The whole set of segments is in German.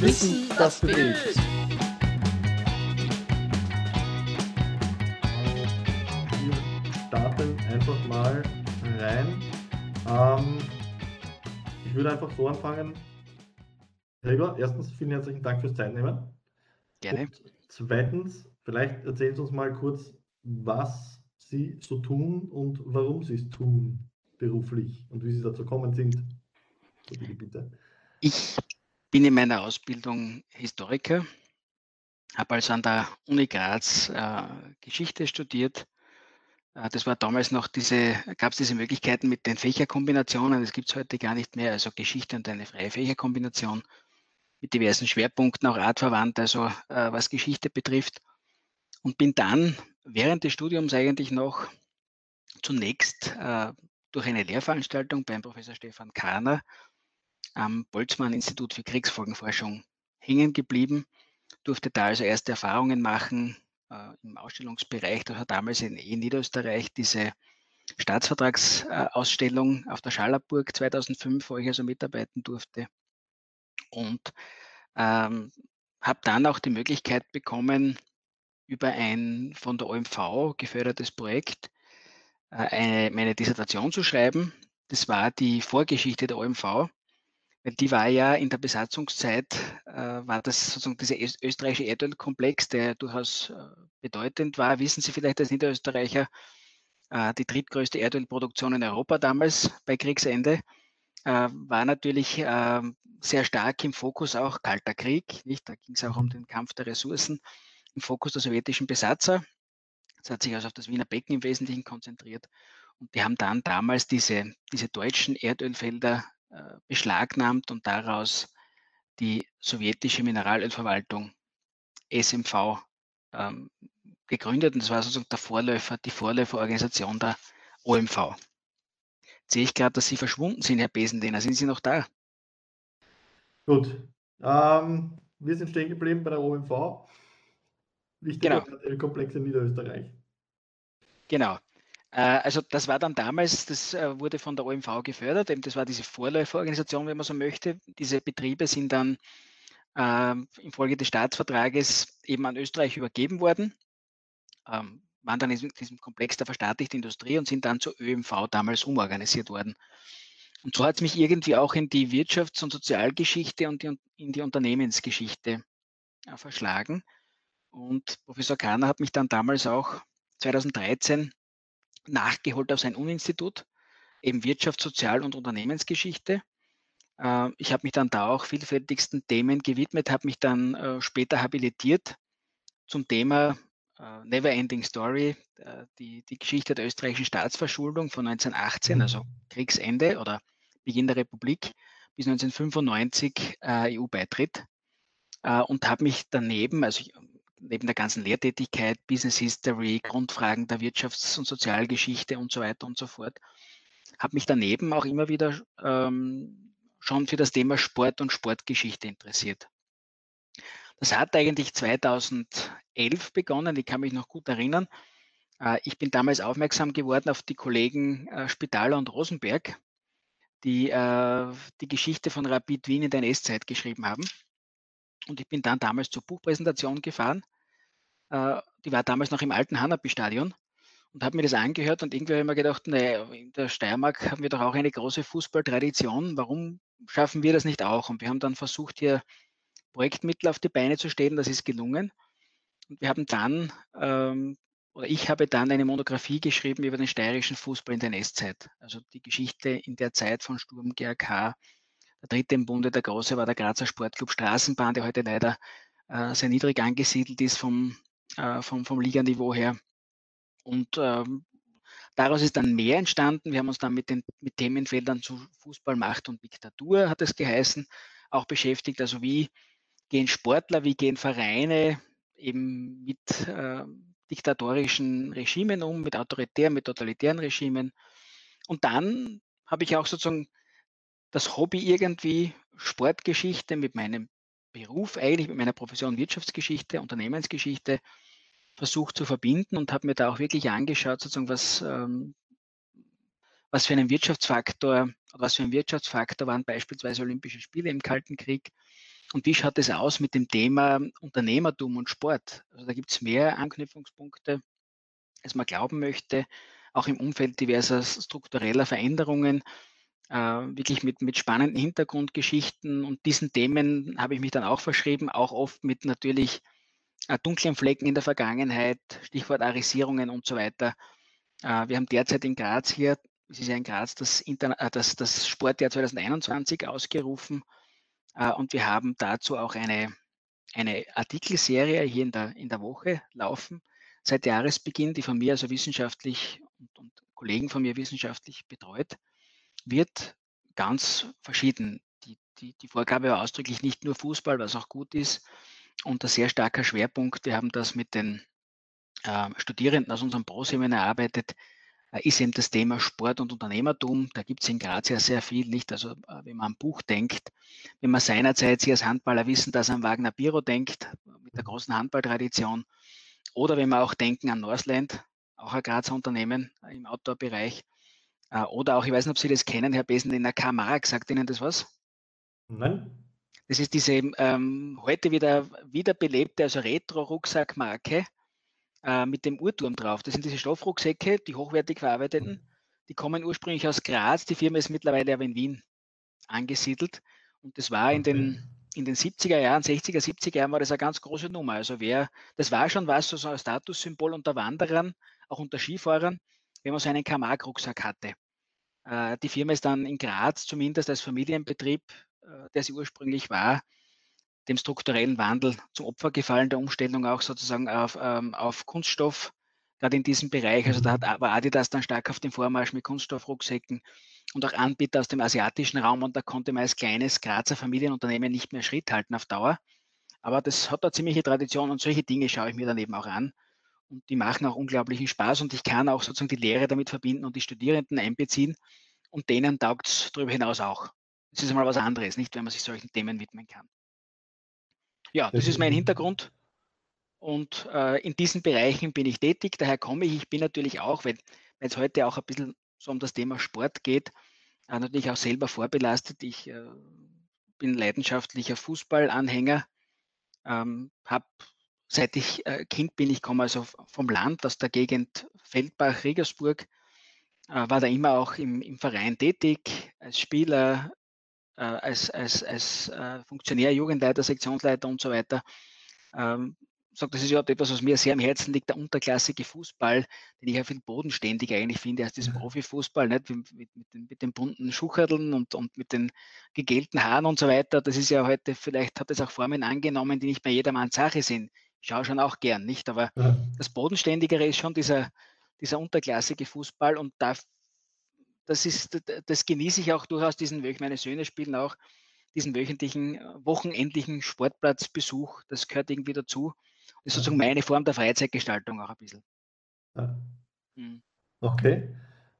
Wissen, das bewegt. Wir starten einfach mal rein. Ähm, ich würde einfach so anfangen. Helga, erstens vielen herzlichen Dank fürs Zeitnehmen. Gerne. Und zweitens, vielleicht erzählen Sie uns mal kurz, was Sie so tun und warum Sie es tun beruflich und wie Sie dazu gekommen sind. So bitte, bitte. Ich bin in meiner Ausbildung Historiker, habe also an der Uni Graz äh, Geschichte studiert. Äh, das war damals noch diese, gab es diese Möglichkeiten mit den Fächerkombinationen, das gibt es heute gar nicht mehr, also Geschichte und eine freie Fächerkombination mit diversen Schwerpunkten, auch artverwandt, also äh, was Geschichte betrifft. Und bin dann während des Studiums eigentlich noch zunächst äh, durch eine Lehrveranstaltung beim Professor Stefan Kahner am Boltzmann-Institut für Kriegsfolgenforschung hängen geblieben, durfte da also erste Erfahrungen machen äh, im Ausstellungsbereich. Das hat damals in, in Niederösterreich diese Staatsvertragsausstellung auf der Schallerburg 2005, wo ich also mitarbeiten durfte. Und ähm, habe dann auch die Möglichkeit bekommen, über ein von der OMV gefördertes Projekt äh, eine, meine Dissertation zu schreiben. Das war die Vorgeschichte der OMV weil die war ja in der Besatzungszeit, äh, war das sozusagen dieser österreichische Erdölkomplex, der durchaus äh, bedeutend war. Wissen Sie vielleicht als Niederösterreicher, äh, die drittgrößte Erdölproduktion in Europa damals bei Kriegsende, äh, war natürlich ähm, sehr stark im Fokus auch Kalter Krieg. Nicht? Da ging es auch um mhm. den Kampf der Ressourcen im Fokus der sowjetischen Besatzer. Das hat sich also auf das Wiener Becken im Wesentlichen konzentriert. Und die haben dann damals diese, diese deutschen Erdölfelder äh, beschlagnahmt und daraus die sowjetische Mineralölverwaltung SMV ähm, gegründet. Und das war sozusagen der Vorläufer, die Vorläuferorganisation der OMV. Jetzt sehe ich gerade, dass Sie verschwunden sind, Herr Besendehner. Sind Sie noch da? Gut. Ähm, wir sind stehen geblieben bei der OMV. Wichtiger genau. Komplex in Niederösterreich. Genau. Äh, also das war dann damals, das äh, wurde von der OMV gefördert, eben das war diese Vorläuferorganisation, wenn man so möchte. Diese Betriebe sind dann äh, infolge des Staatsvertrages eben an Österreich übergeben worden, ähm, waren dann in diesem Komplex der verstaatlichten Industrie und sind dann zur ÖMV damals umorganisiert worden. Und so hat es mich irgendwie auch in die Wirtschafts- und Sozialgeschichte und die, in die Unternehmensgeschichte äh, verschlagen. Und Professor Kahner hat mich dann damals auch 2013 nachgeholt auf sein Uninstitut, eben Wirtschaft, Sozial- und Unternehmensgeschichte. Äh, ich habe mich dann da auch vielfältigsten Themen gewidmet, habe mich dann äh, später habilitiert zum Thema äh, Never Ending Story, die, die Geschichte der österreichischen Staatsverschuldung von 1918, also mhm. Kriegsende oder Beginn der Republik, bis 1995 EU-Beitritt und habe mich daneben, also ich, neben der ganzen Lehrtätigkeit, Business History, Grundfragen der Wirtschafts- und Sozialgeschichte und so weiter und so fort, habe mich daneben auch immer wieder ähm, schon für das Thema Sport und Sportgeschichte interessiert. Das hat eigentlich 2011 begonnen, ich kann mich noch gut erinnern. Äh, ich bin damals aufmerksam geworden auf die Kollegen äh, Spitaler und Rosenberg, die äh, die Geschichte von Rapid Wien in der NS-Zeit geschrieben haben. Und ich bin dann damals zur Buchpräsentation gefahren. Äh, die war damals noch im alten Hanapi-Stadion und habe mir das angehört und irgendwie habe ich mir gedacht, naja, in der Steiermark haben wir doch auch eine große Fußballtradition. Warum schaffen wir das nicht auch? Und wir haben dann versucht, hier Projektmittel auf die Beine zu stellen. Das ist gelungen. Und wir haben dann, ähm, oder ich habe dann eine Monographie geschrieben über den steirischen Fußball in der NS-Zeit. Also die Geschichte in der Zeit von Sturm GRK, der dritte im Bunde, der große war der Grazer Sportclub Straßenbahn, der heute leider äh, sehr niedrig angesiedelt ist vom, äh, vom, vom Liganiveau her. Und ähm, daraus ist dann mehr entstanden. Wir haben uns dann mit den mit Themenfeldern zu Fußball, Macht und Diktatur, hat es geheißen, auch beschäftigt. Also wie gehen Sportler, wie gehen Vereine eben mit äh, diktatorischen Regimen um, mit autoritären, mit totalitären Regimen. Und dann habe ich auch sozusagen das Hobby irgendwie Sportgeschichte mit meinem Beruf, eigentlich mit meiner Profession Wirtschaftsgeschichte, Unternehmensgeschichte versucht zu verbinden und habe mir da auch wirklich angeschaut, sozusagen, was, ähm, was für einen Wirtschaftsfaktor, was für ein Wirtschaftsfaktor waren beispielsweise Olympische Spiele im Kalten Krieg Und wie schaut es aus mit dem Thema Unternehmertum und Sport? Also da gibt es mehr Anknüpfungspunkte, als man glauben möchte, auch im Umfeld diverser struktureller Veränderungen, äh, wirklich mit, mit spannenden Hintergrundgeschichten. Und diesen Themen habe ich mich dann auch verschrieben, auch oft mit natürlich äh, dunklen Flecken in der Vergangenheit, Stichwort Arisierungen und so weiter. Äh, wir haben derzeit in Graz hier, es ist ja in Graz das, Interna äh, das, das Sportjahr 2021 ausgerufen äh, und wir haben dazu auch eine, eine Artikelserie hier in der, in der Woche laufen, seit Jahresbeginn, die von mir also wissenschaftlich und, und Kollegen von mir wissenschaftlich betreut wird, ganz verschieden. Die, die, die Vorgabe war ausdrücklich nicht nur Fußball, was auch gut ist, und ein sehr starker Schwerpunkt. Wir haben das mit den äh, Studierenden aus unserem Pro-Seminar erarbeitet, äh, ist eben das Thema Sport und Unternehmertum. Da gibt es in Graz ja sehr viel, nicht? Also äh, wenn man an Buch denkt, wenn man seinerzeit Sie als Handballer wissen, dass an Wagner Biro denkt, mit der großen Handballtradition, oder wenn wir auch denken an Northland, auch ein Grazer Unternehmen äh, im Outdoor-Bereich, oder auch, ich weiß nicht, ob Sie das kennen, Herr Besen, in der Kamara, sagt Ihnen das was? Nein. Das ist diese ähm, heute wieder wiederbelebte, also Retro-Rucksackmarke, äh, mit dem Uhrturm drauf. Das sind diese Stoffrucksäcke, die hochwertig verarbeiteten. Die kommen ursprünglich aus Graz. Die Firma ist mittlerweile aber in Wien angesiedelt. Und das war in den, in den 70er Jahren, 60er, 70er Jahren war das eine ganz große Nummer. Also wer, das war schon was, so ein Statussymbol unter Wanderern, auch unter Skifahrern, wenn man so einen Kamag-Rucksack hatte. Äh, die Firma ist dann in Graz zumindest als Familienbetrieb, äh, der sie ursprünglich war, dem strukturellen Wandel zum Opfer gefallen, der Umstellung auch sozusagen auf, ähm, auf Kunststoff, gerade in diesem Bereich. Also da hat, mhm. war Adidas dann stark auf dem Vormarsch mit Kunststoffrucksäcken und auch Anbieter aus dem asiatischen Raum und da konnte man als kleines Grazer Familienunternehmen nicht mehr Schritt halten auf Dauer. Aber das hat da ziemliche Tradition und solche Dinge schaue ich mir dann eben auch an. Und die machen auch unglaublichen Spaß und ich kann auch sozusagen die Lehre damit verbinden und die Studierenden einbeziehen und denen taugt es darüber hinaus auch. Das ist einmal was anderes, nicht, wenn man sich solchen Themen widmen kann. Ja, das ist mein Hintergrund. Und äh, in diesen Bereichen bin ich tätig. Daher komme ich. Ich bin natürlich auch, weil es heute auch ein bisschen so um das Thema Sport geht, äh, natürlich auch selber vorbelastet. Ich äh, bin leidenschaftlicher Fußballanhänger. Ähm, habe seit ich äh, Kind bin, ich komme also vom Land aus der Gegend Feldbach, Regensburg, äh, war da immer auch im, im Verein tätig, als Spieler, äh, als, als, als Funktionär, Jugendleiter, Sektionsleiter und so weiter. Ähm, sagt, das ist überhaupt etwas, was mir sehr am Herzen liegt, der unterklassige Fußball, den ich ja viel bodenständiger eigentlich finde als diesen Profifußball, nicht? Mit, mit, mit, den, mit den bunten Schucherdeln und, und mit den gegelten Haaren und so weiter. Das ist ja heute, vielleicht hat es auch Formen angenommen, die nicht mehr jedermanns Sache sind. Ich schaue schon auch gern, nicht? Aber ja. das Bodenständigere ist schon dieser, dieser unterklassige Fußball und da das ist, das genieße ich auch durchaus, diesen, meine Söhne spielen auch diesen wöchentlichen, äh, wochenendlichen Sportplatzbesuch, das gehört irgendwie dazu. Das ist sozusagen meine Form der Freizeitgestaltung auch ein bisschen. Ja. Mhm. Okay,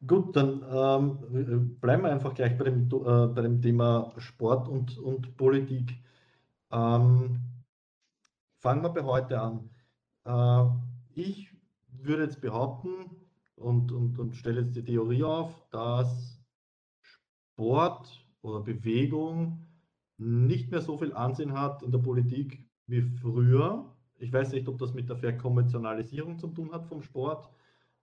gut, dann ähm, bleiben wir einfach gleich bei dem, äh, bei dem Thema Sport und, und Politik. Ähm, fangen wir bei heute an. Äh, ich würde jetzt behaupten, und, und, und stelle jetzt die Theorie auf, dass Sport oder Bewegung nicht mehr so viel Ansehen hat in der Politik wie früher. Ich weiß nicht, ob das mit der Verkonventionalisierung zu tun hat vom Sport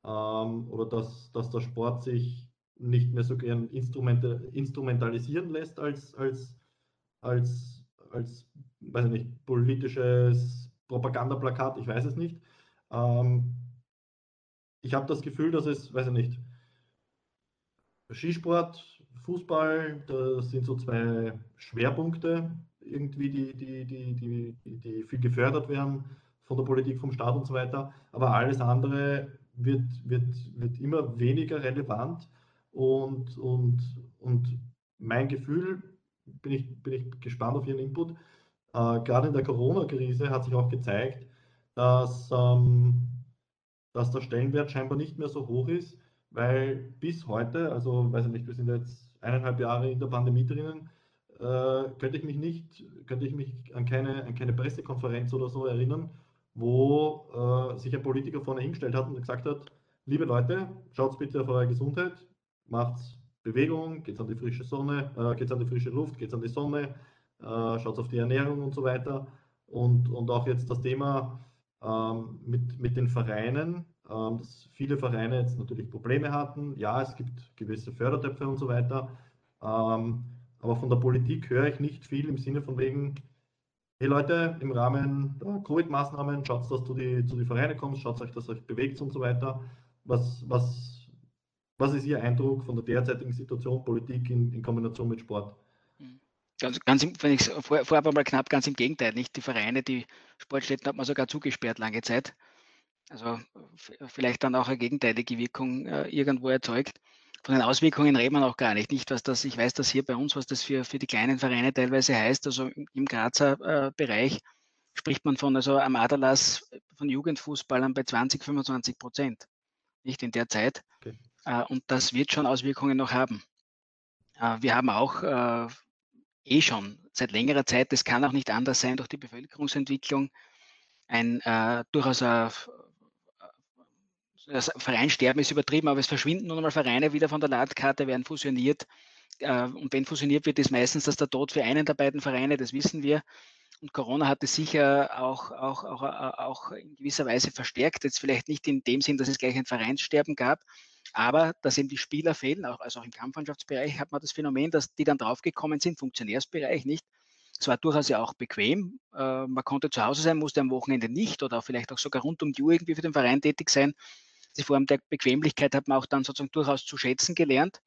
ähm, oder dass, dass der Sport sich nicht mehr so gern instrumentalisieren lässt als, als, als, als weiß ich nicht, politisches Propagandaplakat, ich weiß es nicht. Ähm, ich habe das Gefühl, dass es, weiß ich nicht, Skisport, Fußball, das sind so zwei Schwerpunkte irgendwie, die, die, die, die, die viel gefördert werden von der Politik, vom Staat und so weiter. Aber alles andere wird, wird, wird immer weniger relevant und, und, und mein Gefühl, bin ich, bin ich gespannt auf Ihren Input, äh, gerade in der Corona-Krise hat sich auch gezeigt, dass ähm, dass der Stellenwert scheinbar nicht mehr so hoch ist, weil bis heute, also weiß ich nicht, wir sind jetzt eineinhalb Jahre in der Pandemie drinnen, äh, könnte ich mich nicht, könnte ich mich an keine, an keine Pressekonferenz oder so erinnern, wo äh, sich ein Politiker vorne hingestellt hat und gesagt hat, liebe Leute, schaut bitte auf eure Gesundheit, macht Bewegung, geht an die frische Sonne, äh, geht an die frische Luft, geht an die Sonne, äh, schaut auf die Ernährung und so weiter. Und, und auch jetzt das Thema ähm, mit, mit den Vereinen, ähm, dass viele Vereine jetzt natürlich Probleme hatten. Ja, es gibt gewisse Fördertöpfe und so weiter. Ähm, aber von der Politik höre ich nicht viel im Sinne von wegen, hey Leute, im Rahmen der Covid-Maßnahmen, schaut, dass du die, zu den Vereinen kommst, schaut euch, dass euch bewegt und so weiter. Was, was, was ist Ihr Eindruck von der derzeitigen Situation, Politik in, in Kombination mit Sport? Ganz, ganz wenn ich vor, vorab einmal knapp, ganz im Gegenteil, nicht? Die Vereine, die Sportstätten hat man sogar zugesperrt lange Zeit. Also vielleicht dann auch eine gegenteilige Wirkung äh, irgendwo erzeugt. Von den Auswirkungen reden wir noch gar nicht. Nicht, was das, ich weiß das hier bei uns, was das für, für die kleinen Vereine teilweise heißt. Also im Grazer äh, Bereich spricht man von also am Aderlass von Jugendfußballern bei 20, 25 Prozent. Nicht in der Zeit. Okay. Äh, und das wird schon Auswirkungen noch haben. Äh, wir haben auch äh, eh schon seit längerer Zeit, das kann auch nicht anders sein durch die Bevölkerungsentwicklung, ein äh, durchaus ein, das Vereinsterben ist übertrieben, aber es verschwinden nun einmal Vereine wieder von der Landkarte, werden fusioniert. Äh, und wenn fusioniert wird, ist meistens das der Tod für einen der beiden Vereine, das wissen wir. Und Corona hat es sicher auch, auch, auch, auch in gewisser Weise verstärkt. Jetzt vielleicht nicht in dem Sinn, dass es gleich ein Vereinssterben gab, aber dass eben die Spieler fehlen, auch, also auch im Kampfmannschaftsbereich hat man das Phänomen, dass die dann draufgekommen sind, Funktionärsbereich nicht. Es war durchaus ja auch bequem. Äh, man konnte zu Hause sein, musste am Wochenende nicht oder vielleicht auch sogar rund um die Uhr irgendwie für den Verein tätig sein. Die Form der Bequemlichkeit hat man auch dann sozusagen durchaus zu schätzen gelernt.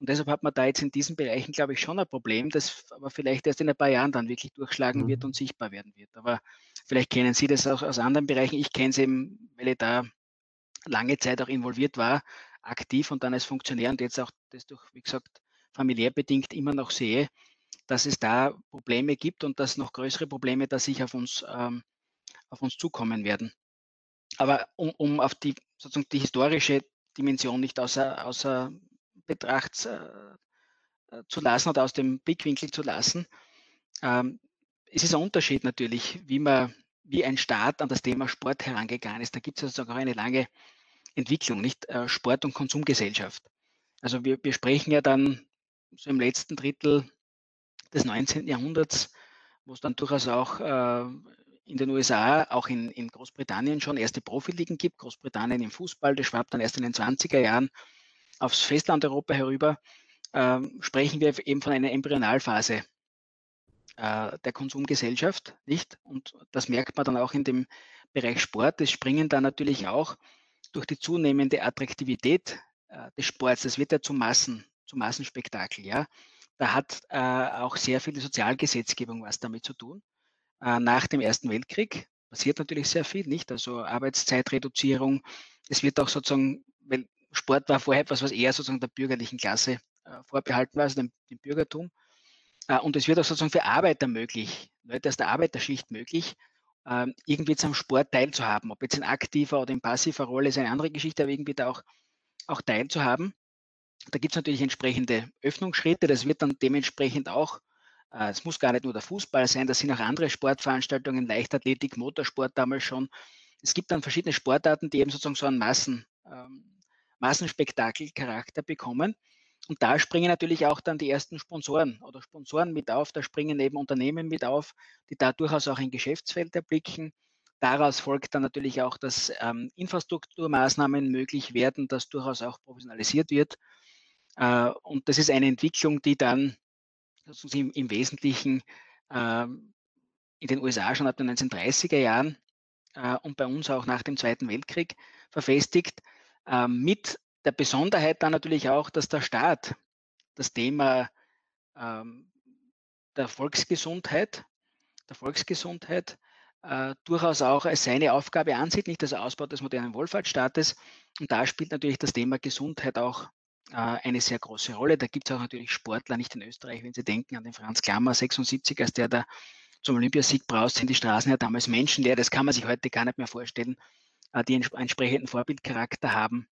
Und deshalb hat man da jetzt in diesen Bereichen, glaube ich, schon ein Problem, das aber vielleicht erst in ein paar Jahren dann wirklich durchschlagen mhm. wird und sichtbar werden wird. Aber vielleicht kennen Sie das auch aus anderen Bereichen. Ich kenne es eben, weil ich da lange Zeit auch involviert war, aktiv und dann als Funktionär und jetzt auch das durch, wie gesagt, familiär bedingt immer noch sehe, dass es da Probleme gibt und dass noch größere Probleme da sich auf uns, ähm, auf uns zukommen werden. Aber um, um auf die, sozusagen die historische Dimension nicht außer, außer Betracht äh, äh, zu lassen oder aus dem Blickwinkel zu lassen, ähm, es ist ein Unterschied natürlich, wie man, wie ein Staat an das Thema Sport herangegangen ist. Da gibt es sozusagen auch eine lange Entwicklung, nicht äh, Sport- und Konsumgesellschaft. Also wir, wir sprechen ja dann so im letzten Drittel des 19. Jahrhunderts, wo es dann durchaus auch äh, in den USA, auch in, in Großbritannien schon erste Profiligen gibt. Großbritannien im Fußball, das schwappt dann erst in den 20er Jahren aufs Festland Europa herüber, äh, sprechen wir eben von einer Embryonalphase äh, der Konsumgesellschaft, nicht? Und das merkt man dann auch in dem Bereich Sport. Es springen dann natürlich auch durch die zunehmende Attraktivität äh, des Sports, das wird ja zum Massen, zum Massenspektakel, ja. Da hat äh, auch sehr viel die Sozialgesetzgebung was damit zu tun. Äh, nach dem Ersten Weltkrieg passiert natürlich sehr viel, nicht? Also Arbeitszeitreduzierung. Es wird auch sozusagen, weil Sport war vorher etwas, was eher sozusagen der bürgerlichen Klasse äh, vorbehalten war, also dem, dem Bürgertum. Äh, und es wird auch sozusagen für Arbeiter möglich, Leute aus der Arbeiterschicht möglich, ähm, irgendwie zum Sport teilzuhaben. Ob jetzt in aktiver oder in passiver Rolle ist eine andere Geschichte, aber irgendwie da auch, auch teilzuhaben. Da gibt es natürlich entsprechende Öffnungsschritte. Das wird dann dementsprechend auch, äh, es muss gar nicht nur der Fußball sein, das sind auch andere Sportveranstaltungen, Leichtathletik, Motorsport damals schon. Es gibt dann verschiedene Sportarten, die eben sozusagen so einen Massen, ähm, Massenspektakelcharakter bekommen. Und da springen natürlich auch dann die ersten Sponsoren oder Sponsoren mit auf. Da springen eben Unternehmen mit auf, die da durchaus auch ein Geschäftsfeld erblicken. Daraus folgt dann natürlich auch, dass ähm, Infrastrukturmaßnahmen möglich werden, dass durchaus auch professionalisiert wird. Äh, und das ist eine Entwicklung, die dann im, im, Wesentlichen äh, in den USA schon ab den 1930er Jahren äh, und bei uns auch nach dem Zweiten Weltkrieg verfestigt, äh, mit der Besonderheit dann natürlich auch, dass der Staat das Thema ähm, der Volksgesundheit, der Volksgesundheit äh, durchaus auch als seine Aufgabe ansieht, nicht als Ausbau des modernen Wohlfahrtsstaates. Und da spielt natürlich das Thema Gesundheit auch äh, eine sehr große Rolle. Da gibt es auch natürlich Sportler, nicht in Österreich, wenn Sie denken an den Franz Klammer, 76, als der da zum Olympiasieg braust, sind die Straßen ja damals menschenleer. Das kann man sich heute gar nicht mehr vorstellen, äh, die entsprechenden Vorbildcharakter haben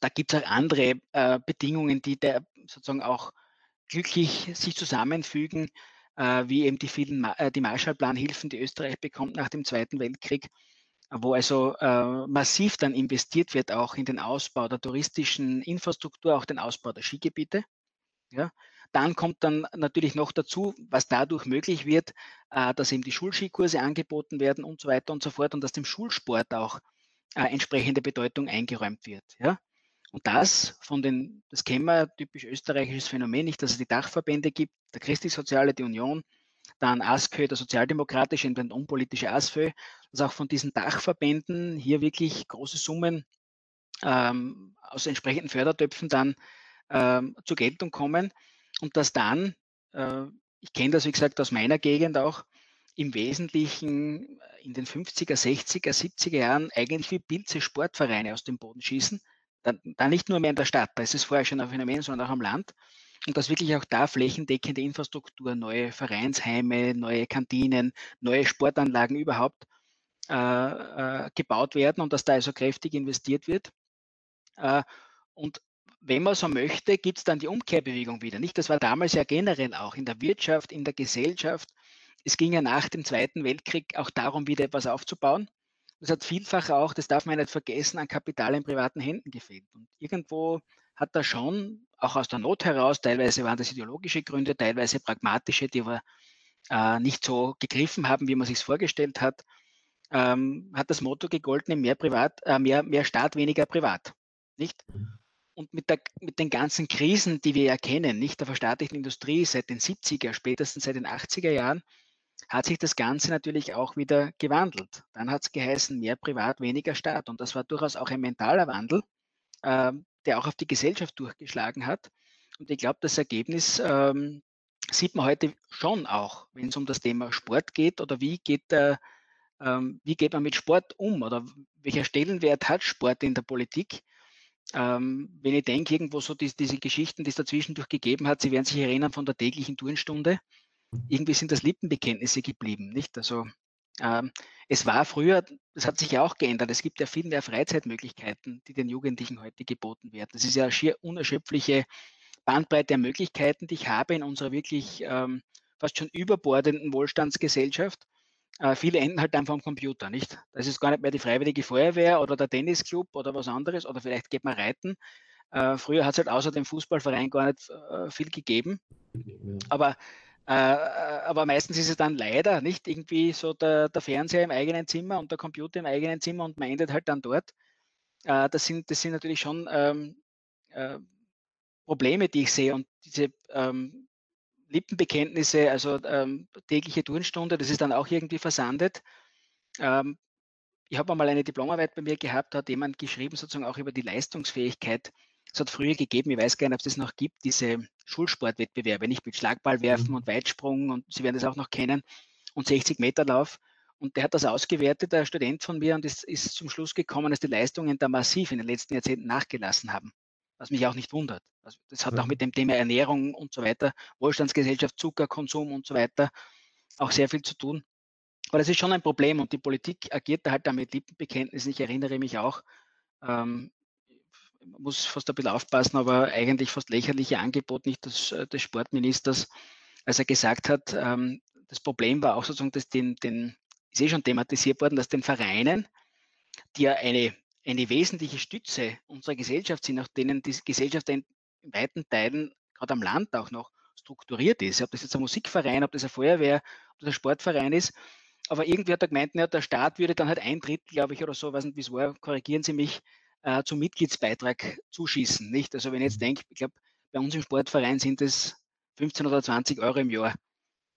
da gibt es auch andere äh, Bedingungen, die da sozusagen auch glücklich sich zusammenfügen, äh, wie eben die vielen Ma äh, die Marshallplanhilfen, die Österreich bekommt nach dem Zweiten Weltkrieg, wo also äh, massiv dann investiert wird, auch in den Ausbau der touristischen Infrastruktur, auch den Ausbau der Skigebiete. Ja, Dann kommt dann natürlich noch dazu, was dadurch möglich wird, äh, dass eben die Schulskikurse angeboten werden und so weiter und so fort und dass dem Schulsport auch äh, entsprechende Bedeutung eingeräumt wird. Ja? Und das von den, das kennen wir, typisch österreichisches Phänomen, nicht, dass es die Dachverbände gibt, der Christlich-Soziale, die Union, dann ASKÖ, der sozialdemokratische und der unpolitische ASFÖ, dass auch von diesen Dachverbänden hier wirklich große Summen ähm, aus entsprechenden Fördertöpfen dann ähm, zur Geltung kommen und dass dann, äh, ich kenne das wie gesagt aus meiner Gegend auch, im Wesentlichen in den 50er, 60er, 70er Jahren eigentlich wie Pilze Sportvereine aus dem Boden schießen. Dann, dann nicht nur mehr in der Stadt, da ist vorher schon ein Phänomen, sondern auch am Land. Und dass wirklich auch da flächendeckende Infrastruktur, neue Vereinsheime, neue Kantinen, neue Sportanlagen überhaupt äh, äh, gebaut werden und dass da also kräftig investiert wird. Äh, und wenn man so möchte, gibt es dann die Umkehrbewegung wieder. Nicht? Das war damals ja generell auch in der Wirtschaft, in der Gesellschaft. Es ging ja nach dem Zweiten Weltkrieg auch darum, wieder etwas aufzubauen. Das hat vielfach auch, das darf man nicht vergessen, an Kapital in privaten Händen gefehlt. Und irgendwo hat da schon, auch aus der Not heraus, teilweise waren das ideologische Gründe, teilweise pragmatische, die aber äh, nicht so gegriffen haben, wie man sich vorgestellt hat, ähm, hat das Motto gegolten, mehr, Privat, äh, mehr, mehr Staat, weniger Privat. Nicht? Und mit, der, mit den ganzen Krisen, die wir ja kennen, nicht der verstaatlichten Industrie seit den 70er, spätestens seit den 80er Jahren, hat sich das Ganze natürlich auch wieder gewandelt. Dann hat es geheißen, mehr Privat, weniger Staat. Und das war durchaus auch ein mentaler Wandel, äh, der auch auf die Gesellschaft durchgeschlagen hat. Und ich glaube, das Ergebnis ähm, sieht man heute schon auch, wenn es um das Thema Sport geht oder wie geht, äh, ähm, wie geht man mit Sport um oder welcher Stellenwert hat Sport in der Politik. Ähm, wenn ich denke, irgendwo so die, diese Geschichten, die es dazwischendurch gegeben hat, Sie werden sich erinnern von der täglichen Turnstunde, irgendwie sind das Lippenbekenntnisse geblieben, nicht? Also ähm, es war früher, das hat sich ja auch geändert, es gibt ja viel mehr Freizeitmöglichkeiten, die den Jugendlichen heute geboten werden. Das ist ja eine schier unerschöpfliche Bandbreite der Möglichkeiten, die ich habe in unserer wirklich ähm, fast schon überbordenden Wohlstandsgesellschaft. Äh, viele enden halt einfach am Computer, nicht? Das ist gar nicht mehr die Freiwillige Feuerwehr oder der Tennisclub oder was anderes oder vielleicht geht man reiten. Äh, früher hat es halt außer dem Fußballverein gar nicht äh, viel gegeben. Aber, aber meistens ist es dann leider nicht irgendwie so der, der, Fernseher im eigenen Zimmer und der Computer im eigenen Zimmer und man endet halt dann dort. Äh, das, sind, das sind natürlich schon ähm, äh, Probleme, die ich sehe und diese ähm, Lippenbekenntnisse, also ähm, tägliche Turnstunde, das ist dann auch irgendwie versandet. Ich habe mal eine Diplomarbeit bei mir gehabt, da hat jemand geschrieben, sozusagen auch über die Leistungsfähigkeit. Es hat früher gegeben, ich weiß gar nicht, ob es das noch gibt, diese Schulsportwettbewerbe, nicht mit Schlagballwerfen mhm. und Weitsprung und Sie werden das auch noch kennen und 60 Meter Lauf. Und der hat das ausgewertet, der Student von mir, und ist, ist zum Schluss gekommen, dass die Leistungen da massiv in den letzten Jahrzehnten nachgelassen haben was mich auch nicht wundert. Also das hat ja. auch mit dem Thema Ernährung und so weiter, Wohlstandsgesellschaft, Zuckerkonsum und so weiter auch sehr viel zu tun. Aber das ist schon ein Problem und die Politik agiert da halt damit Lippenbekenntnissen. Ich erinnere mich auch, ähm, muss fast ein bisschen aufpassen, aber eigentlich fast lächerliche Angebot nicht des, äh, des Sportministers, als er gesagt hat, ähm, das Problem war auch sozusagen, dass den, den, ist eh schon thematisiert worden, dass den Vereinen, die ja eine eine wesentliche Stütze unserer Gesellschaft sind, nach denen die Gesellschaft in weiten Teilen, gerade am Land auch noch, strukturiert ist. Ob das jetzt ein Musikverein, ob das eine Feuerwehr, ob das ein Sportverein ist. Aber irgendwie hat er gemeint, ja, der Staat würde dann halt ein Drittel, glaube ich, oder so, weiß nicht, wie es war, korrigieren Sie mich, äh, zum Mitgliedsbeitrag zuschießen. Nicht? Also wenn ich jetzt denke, ich glaube, bei uns im Sportverein sind es 15 oder 20 Euro im Jahr.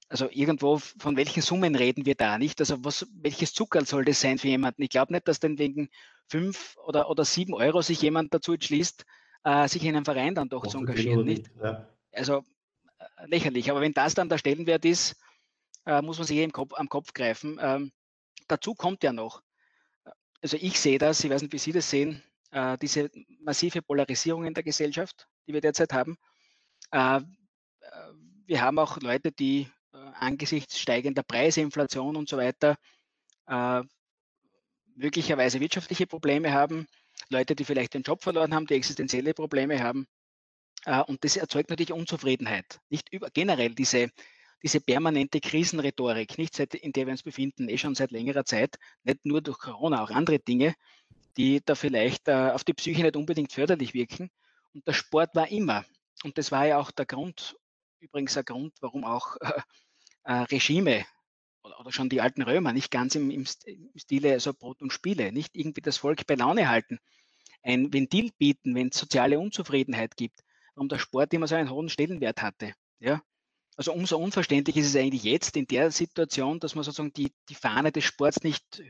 Also irgendwo, von welchen Summen reden wir da nicht? Also was, welches Zuckerl soll das sein für jemanden? Ich glaube nicht, dass dann wegen fünf oder, oder sieben Euro sich jemand dazu entschließt, äh, sich in einem Verein dann doch, doch zu engagieren. Nicht? Ja. Also äh, lächerlich. Aber wenn das dann der Stellenwert ist, äh, muss man sich eh Kopf, am Kopf greifen. Ähm, dazu kommt ja noch, also ich sehe das, ich weiß nicht, wie Sie das sehen, äh, diese massive Polarisierung in der Gesellschaft, die wir derzeit haben. Äh, äh, wir haben auch Leute, die äh, angesichts steigender Preise, Inflation und so weiter äh, möglicherweise wirtschaftliche Probleme haben, Leute, die vielleicht den Job verloren haben, die existenzielle Probleme haben. Und das erzeugt natürlich Unzufriedenheit. Nicht über, generell diese, diese permanente Krisenrhetorik, nicht seit, in der wir uns befinden, eh schon seit längerer Zeit, nicht nur durch Corona, auch andere Dinge, die da vielleicht äh, auf die Psyche nicht unbedingt förderlich wirken. Und der Sport war immer, und das war ja auch der Grund übrigens ein Grund, warum auch äh, äh, Regime oder, oder, schon die alten Römer nicht ganz im, im, Stile also Brot und Spiele, nicht irgendwie das Volk bei Laune halten, ein Ventil bieten, wenn es soziale Unzufriedenheit gibt, warum der Sport immer so einen hohen Stellenwert hatte. Ja? Also umso unverständlich ist es eigentlich jetzt in der Situation, dass man sozusagen die, die Fahne des Sports nicht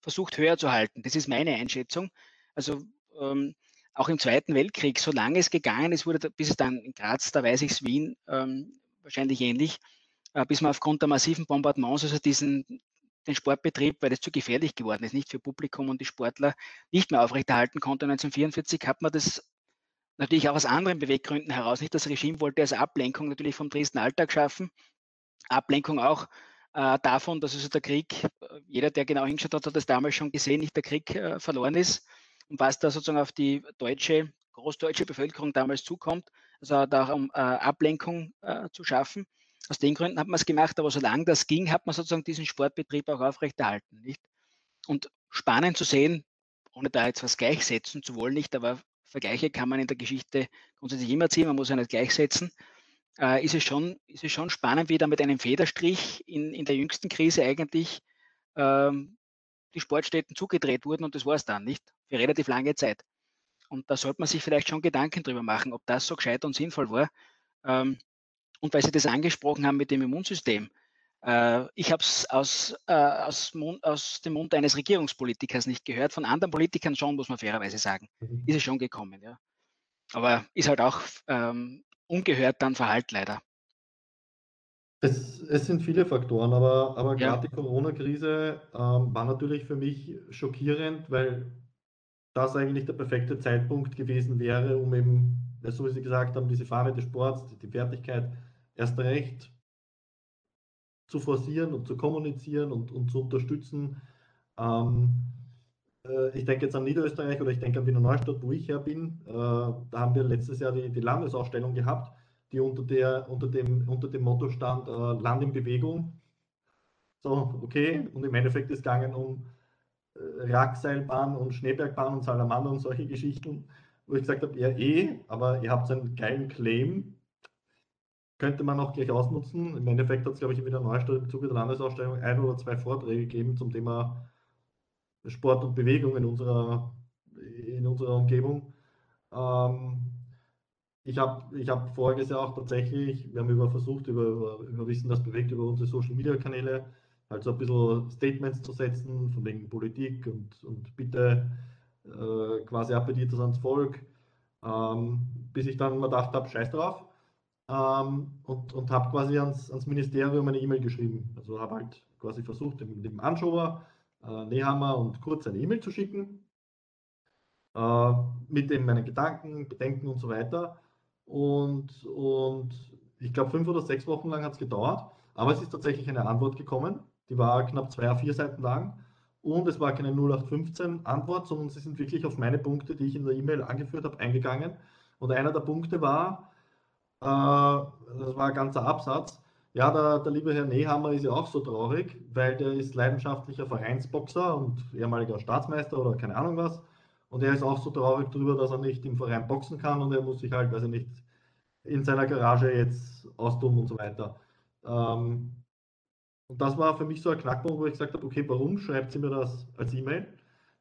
versucht höher zu halten. Das ist meine Einschätzung. Also ähm, auch im Zweiten Weltkrieg, solange es gegangen ist, wurde, bis es dann in Graz, da weiß ich es, Wien, ähm, wahrscheinlich ähnlich, äh, bis man aufgrund der massiven Bombardements, also diesen, den Sportbetrieb, weil das zu gefährlich geworden ist, nicht für Publikum und die Sportler, nicht mehr aufrechterhalten konnte. 1944 hat man das natürlich auch aus anderen Beweggründen heraus. Nicht das Regime wollte als Ablenkung natürlich vom tristen Alltag schaffen. Ablenkung auch äh, davon, dass also der Krieg, äh, jeder, der genau hingeschaut hat, hat das damals schon gesehen, nicht der Krieg äh, verloren ist und was da sozusagen auf die deutsche, großdeutsche Bevölkerung damals zukommt, also da um äh, Ablenkung äh, zu schaffen. Aus den Gründen hat man es gemacht, aber solange das ging, hat man sozusagen diesen Sportbetrieb auch aufrechterhalten. Nicht? Und spannend zu sehen, ohne da jetzt was gleichsetzen zu wollen, nicht, aber Vergleiche kann man in der Geschichte grundsätzlich immer ziehen, man muss ja nicht gleichsetzen, äh, ist, es schon, ist es schon spannend, wie da mit einem Federstrich in, in der jüngsten Krise eigentlich ähm, die Sportstätten zugedreht wurden und das war es dann nicht, für relativ lange Zeit. Und da sollte man sich vielleicht schon Gedanken drüber machen, ob das so gescheit und sinnvoll war. Ähm, und weil Sie das angesprochen haben mit dem Immunsystem, äh, ich habe es aus, äh, aus, aus, dem Mund eines Regierungspolitikers nicht gehört, von anderen Politikern schon, muss man fairerweise sagen. Mhm. Ist es schon gekommen, ja. Aber ist halt auch ähm, ungehört dann Verhalt leider. Es, es, sind viele Faktoren, aber, aber ja. gerade die Corona-Krise ähm, war natürlich für mich schockierend, weil das eigentlich der perfekte Zeitpunkt gewesen wäre, um eben, so wie Sie gesagt haben, diese Fahne des Sports, die, Fertigkeit erst recht zu forcieren und zu kommunizieren und, und zu unterstützen. Ähm, äh, ich denke jetzt an Niederösterreich oder ich denke an Wiener Neustadt, wo ich her bin. Äh, da haben wir letztes Jahr die, die Landesausstellung gehabt, die unter, der, unter, dem, unter dem Motto stand äh, Land in Bewegung. So, okay. Und im Endeffekt ist es gegangen um äh, Rackseilbahn und Schneebergbahn und Salamander und solche Geschichten, wo ich gesagt habe, ja eh, aber ihr habt einen geilen Claim, könnte man auch gleich ausnutzen. Im Endeffekt hat es, glaube ich, in Wiener Neustadt im Zuge der Landesausstellung ein oder zwei Vorträge gegeben zum Thema Sport und Bewegung in unserer, in unserer Umgebung. Ähm, ich habe ich hab voriges Jahr auch tatsächlich, wir haben über versucht, über, über, über Wissen, das bewegt, über unsere Social Media Kanäle, halt so ein bisschen Statements zu setzen, von wegen Politik und, und bitte äh, quasi appelliert das ans Volk, ähm, bis ich dann mal gedacht habe, scheiß drauf, ähm, und, und habe quasi ans, ans Ministerium eine E-Mail geschrieben. Also habe halt quasi versucht, dem, dem Anschober, äh, Nehammer und Kurz eine E-Mail zu schicken, äh, mit eben meinen Gedanken, Bedenken und so weiter. Und, und ich glaube, fünf oder sechs Wochen lang hat es gedauert, aber es ist tatsächlich eine Antwort gekommen. Die war knapp zwei, vier Seiten lang. Und es war keine 0815 Antwort, sondern sie sind wirklich auf meine Punkte, die ich in der E-Mail angeführt habe, eingegangen. Und einer der Punkte war, äh, das war ein ganzer Absatz. Ja, der, der liebe Herr Nehammer ist ja auch so traurig, weil der ist leidenschaftlicher Vereinsboxer und ehemaliger Staatsmeister oder keine Ahnung was. Und er ist auch so traurig darüber, dass er nicht im Verein boxen kann und er muss sich halt, weiß ich nicht, in seiner Garage jetzt austoben und so weiter. Ähm, und das war für mich so ein Knackpunkt, wo ich gesagt habe, okay, warum schreibt sie mir das als E-Mail?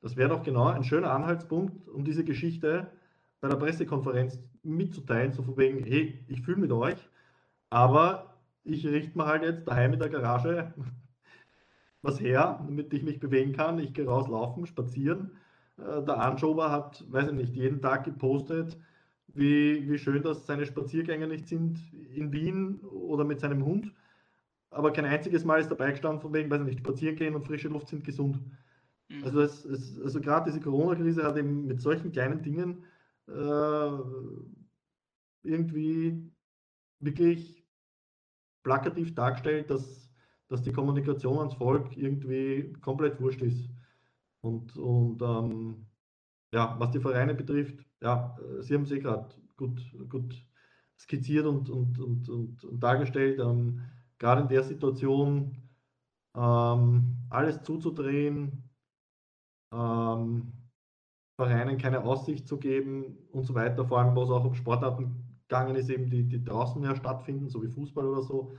Das wäre doch genau ein schöner Anhaltspunkt, um diese Geschichte bei der Pressekonferenz mitzuteilen, so von wegen, hey, ich fühle mit euch, aber ich richte mir halt jetzt daheim in der Garage was her, damit ich mich bewegen kann. Ich gehe rauslaufen, spazieren. Äh, der Anschober hat, weiß ich nicht, jeden Tag gepostet, wie, wie schön das seine Spaziergänge nicht sind in Wien oder mit seinem Hund. Aber kein einziges Mal ist dabei gestanden, von wegen, weiß ich nicht, spazieren gehen und frische Luft sind gesund. Mhm. Also, es, es, also gerade diese Corona-Krise hat eben mit solchen kleinen Dingen äh, irgendwie wirklich plakativ dargestellt, dass, dass die Kommunikation ans Volk irgendwie komplett wurscht ist. Und, und ähm, ja, was die Vereine betrifft, ja, äh, Sie haben es eh gerade gut, gut skizziert und, und, und, und, und dargestellt. Ähm, gerade in der Situation ähm, alles zuzudrehen, ähm, Vereinen keine Aussicht zu geben und so weiter, vor allem was auch um Sportarten gegangen ist, eben die, die draußen ja stattfinden, so wie Fußball oder so.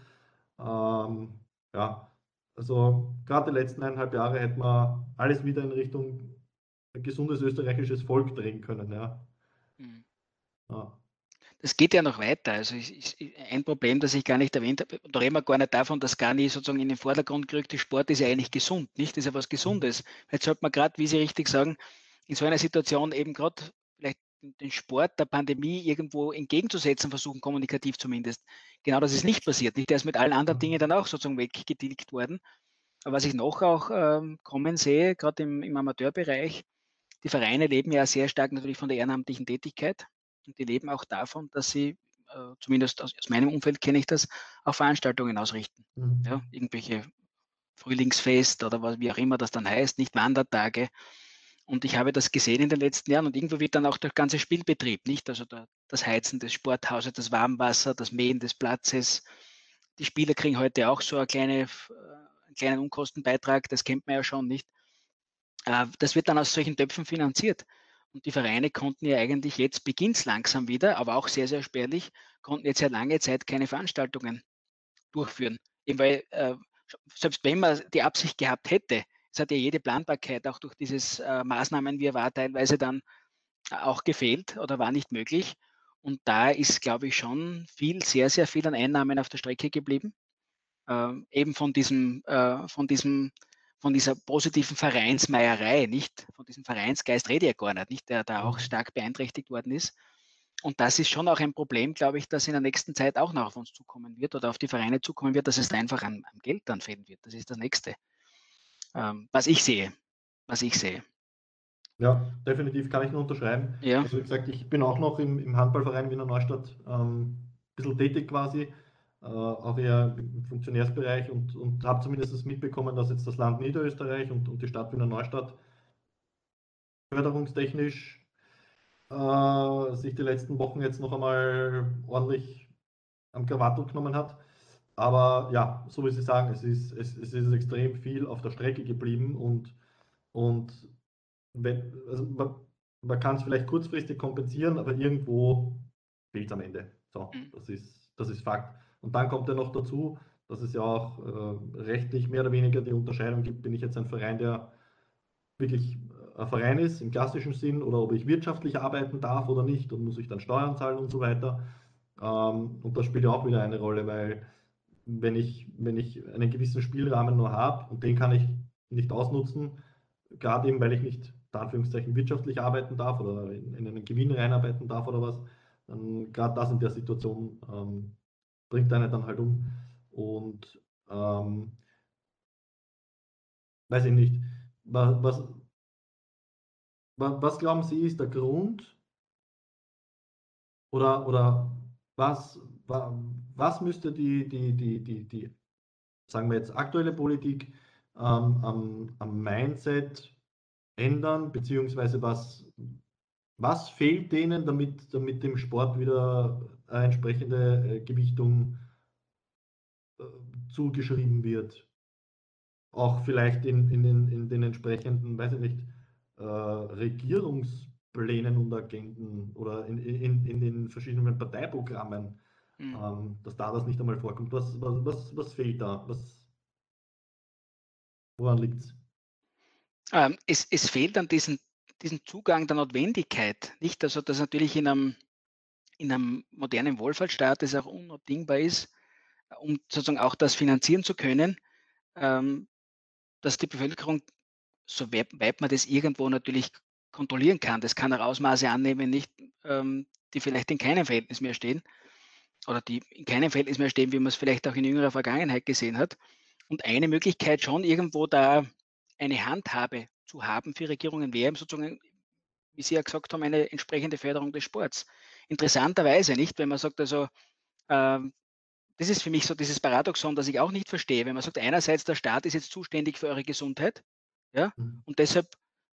Ähm, ja, also gerade die letzten eineinhalb Jahre hätte man alles wieder in Richtung gesundes österreichisches Volk drehen können. Ja. Mhm. ja. Das geht ja noch weiter. Also ist, ein Problem, das ich gar nicht erwähnt habe, da reden wir gar nicht davon, dass gar nicht sozusagen in den Vordergrund gerückt ist, Sport ist ja eigentlich gesund, nicht? Das ist ja was Gesundes. Jetzt sollte man gerade, wie Sie richtig sagen, in so einer Situation eben gerade den Sport der Pandemie irgendwo entgegenzusetzen versuchen, kommunikativ zumindest. Genau das ist nicht passiert. Nicht? Der ist mit allen anderen Dingen dann auch sozusagen weggetilgt worden. Aber was ich noch auch ähm, kommen sehe, gerade im, im Amateurbereich, die Vereine leben ja sehr stark natürlich von der ehrenamtlichen Tätigkeit und die leben auch davon, dass sie, äh, zumindest aus, aus, meinem Umfeld kenne ich das, auch Veranstaltungen ausrichten. Mhm. Ja, irgendwelche Frühlingsfest oder was, wie auch immer das dann heißt, nicht Wandertage. Und ich habe das gesehen in den letzten Jahren und irgendwo wird dann auch der ganze Spielbetrieb, nicht? Also der, das Heizen des Sporthauses, das Warmwasser, das Mähen des Platzes. Die Spieler kriegen heute auch so eine kleine, äh, einen kleinen Unkostenbeitrag, das kennt man ja schon, nicht? Äh, das wird dann aus solchen Töpfen finanziert. Und die Vereine konnten ja eigentlich jetzt beginnt es langsam wieder, aber auch sehr, sehr spärlich, konnten jetzt ja lange Zeit keine Veranstaltungen durchführen. Eben weil, äh, selbst wenn man die Absicht gehabt hätte, es hat ja jede Planbarkeit auch durch dieses äh, Maßnahmen, wie war, teilweise dann auch gefehlt oder war nicht möglich. Und da ist, glaube ich, schon viel, sehr, sehr viel an Einnahmen auf der Strecke geblieben. Äh, eben von diesem, äh, von diesem, von dieser positiven Vereinsmeierei, nicht von diesem Vereinsgeist rede ich ja gar nicht, nicht, der da auch mhm. stark beeinträchtigt worden ist. Und das ist schon auch ein Problem, glaube ich, das in der nächsten Zeit auch noch auf uns zukommen wird oder auf die Vereine zukommen wird, dass es da einfach an, an Geld dann fehlen wird. Das ist das Nächste ähm, was ich sehe. Was ich sehe. Ja, definitiv kann ich nur unterschreiben. Ja. Also wie gesagt, ich bin auch noch im, im Handballverein Wiener Neustadt ähm, ein bisschen tätig quasi, äh, auch eher im Funktionärsbereich und, und habe zumindest mitbekommen, dass jetzt das Land Niederösterreich und, und die Stadt Wiener Neustadt förderungstechnisch äh, sich die letzten Wochen jetzt noch einmal ordentlich am Krawattel genommen hat. Aber ja, so wie Sie sagen, es ist, es, es ist extrem viel auf der Strecke geblieben und, und wenn, also man, man kann es vielleicht kurzfristig kompensieren, aber irgendwo fehlt es am Ende. So, mhm. das ist, das ist Fakt. Und dann kommt ja noch dazu, dass es ja auch äh, rechtlich mehr oder weniger die Unterscheidung gibt, bin ich jetzt ein Verein, der wirklich ein Verein ist im klassischen Sinn oder ob ich wirtschaftlich arbeiten darf oder nicht und muss ich dann Steuern zahlen und so weiter. Ähm, und das spielt ja auch wieder eine Rolle, weil wenn ich, wenn ich einen gewissen Spielrahmen nur habe und den kann ich nicht ausnutzen, gerade eben, weil ich nicht, in Anführungszeichen, wirtschaftlich arbeiten darf oder in, in einen Gewinn reinarbeiten darf oder was, dann gerade das in der Situation ähm, bringt einen dann halt um. Und ähm, weiß ich nicht, was, was, was glauben Sie ist der Grund oder, oder was, was müsste die, die, die, die, die sagen wir jetzt, aktuelle Politik ähm, am, am Mindset ändern, beziehungsweise was, was fehlt denen, damit, damit dem Sport wieder eine entsprechende äh, Gewichtung äh, zugeschrieben wird? Auch vielleicht in, in, den, in den entsprechenden, weiß ich nicht, äh, Regierungsplänen und Agenten oder in, in, in den verschiedenen Parteiprogrammen mhm. ähm, dass da das nicht einmal vorkommt. Was, was, was, was fehlt da? Was, woran liegt ähm, es? Es fehlt an diesen, diesen Zugang der Notwendigkeit. Nicht, also dass natürlich in einem, in einem modernen Wohlfahrtsstaat es auch unabdingbar ist, um sozusagen auch das finanzieren zu können, ähm, dass die Bevölkerung, so weit man das irgendwo natürlich kontrollieren kann, das kann auch Ausmaße annehmen, nicht, ähm, die vielleicht in keinem Verhältnis mehr stehen, oder die in keinem Verhältnis mehr stehen, wie man es vielleicht auch in jüngerer Vergangenheit gesehen hat. Und eine Möglichkeit schon irgendwo da eine Handhabe zu haben für Regierungen wäre sozusagen, wie Sie ja gesagt haben, eine entsprechende Förderung des Sports. Interessanterweise nicht, wenn man sagt, also ähm, das ist für mich so dieses Paradoxon, das ich auch nicht verstehe, wenn man sagt, einerseits der Staat ist jetzt zuständig für eure Gesundheit, ja, mhm. und deshalb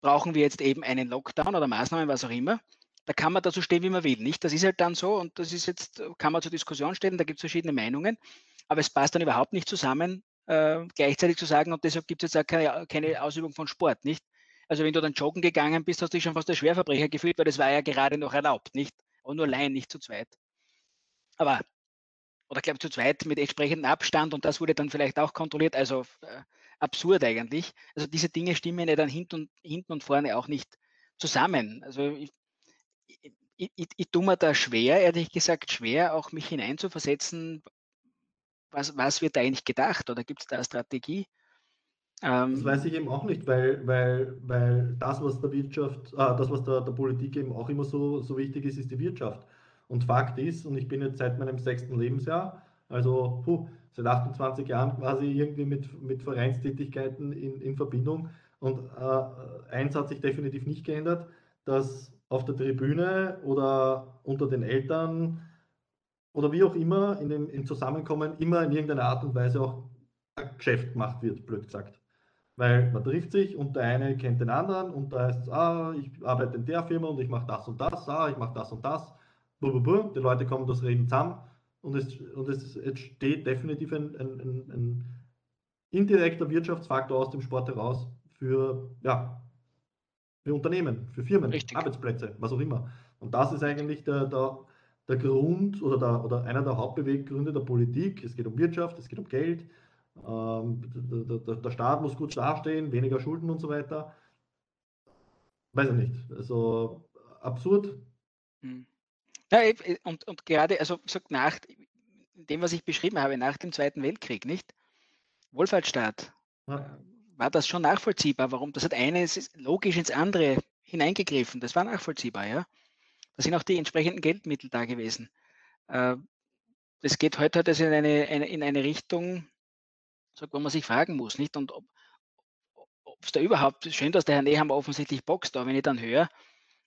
brauchen wir jetzt eben einen Lockdown oder Maßnahmen, was auch immer da kann man dazu stehen, wie man will. Nicht? Das ist halt dann so und das ist jetzt, kann man zur Diskussion stellen, da gibt es verschiedene Meinungen, aber es passt dann überhaupt nicht zusammen, äh, gleichzeitig zu sagen, und deshalb gibt es jetzt auch keine, keine, Ausübung von Sport, nicht? Also wenn du dann joggen gegangen bist, hast du dich schon fast der Schwerverbrecher gefühlt, weil das war ja gerade noch erlaubt, nicht? Und nur allein, nicht zu zweit. aber oder glaube zu zweit mit entsprechendem Abstand und das wurde dann vielleicht auch kontrolliert. Also äh, absurd eigentlich. Also diese Dinge stimmen ja dann hinten und, hinten und vorne auch nicht zusammen. Also ich, ich, ich, ich tue mir da schwer, ehrlich gesagt, schwer, auch mich hineinzuversetzen, was, was wird da eigentlich gedacht oder gibt es da eine Strategie? Ähm, das weiß ich eben auch nicht, weil, weil, weil das, was der Wirtschaft, äh, das, was der, der Politik eben auch immer so, so wichtig ist, ist die Wirtschaft. Und Fakt ist, und ich bin jetzt seit meinem sechsten Lebensjahr, also puh, seit 28 Jahren quasi irgendwie mit, mit Vereinstätigkeiten in, in Verbindung. Und äh, eins hat sich definitiv nicht geändert, dass auf der Tribüne oder unter den Eltern oder wie auch immer in dem, im Zusammenkommen immer in irgendeiner Art und Weise auch Geschäft gemacht wird, blöd gesagt. Weil man trifft sich und der eine kennt den anderen und da heißt es, ah, ich arbeite in der Firma und ich mache das und das, ah, ich mache das und das die Leute kommen das Reden zusammen und es, und es entsteht definitiv ein, ein, ein, ein indirekter Wirtschaftsfaktor aus dem Sport heraus für, ja, für Unternehmen, für Firmen, Richtig. Arbeitsplätze, was auch immer. Und das ist eigentlich der, der, der Grund oder, der, oder einer der Hauptbeweggründe der Politik. Es geht um Wirtschaft, es geht um Geld. Ähm, der, der, der, Staat muss gut dastehen, weniger Schulden und so weiter. Weiß ich nicht. Also absurd. Hm. Ja, und, und gerade, also gesagt, nach dem, was ich beschrieben habe, nach dem Zweiten Weltkrieg, nicht? Wohlfahrtsstaat, ja. Äh, war das schon nachvollziehbar, warum das hat eines logisch ins andere hineingegriffen. Das war nachvollziehbar, ja. Da sind auch die entsprechenden Geldmittel da gewesen. Äh, das geht heute halt in eine, in eine Richtung, wo man sich fragen muss, nicht? Und ob es da überhaupt, schön, dass der Herr Nehammer offensichtlich boxt, aber wenn ich dann höre,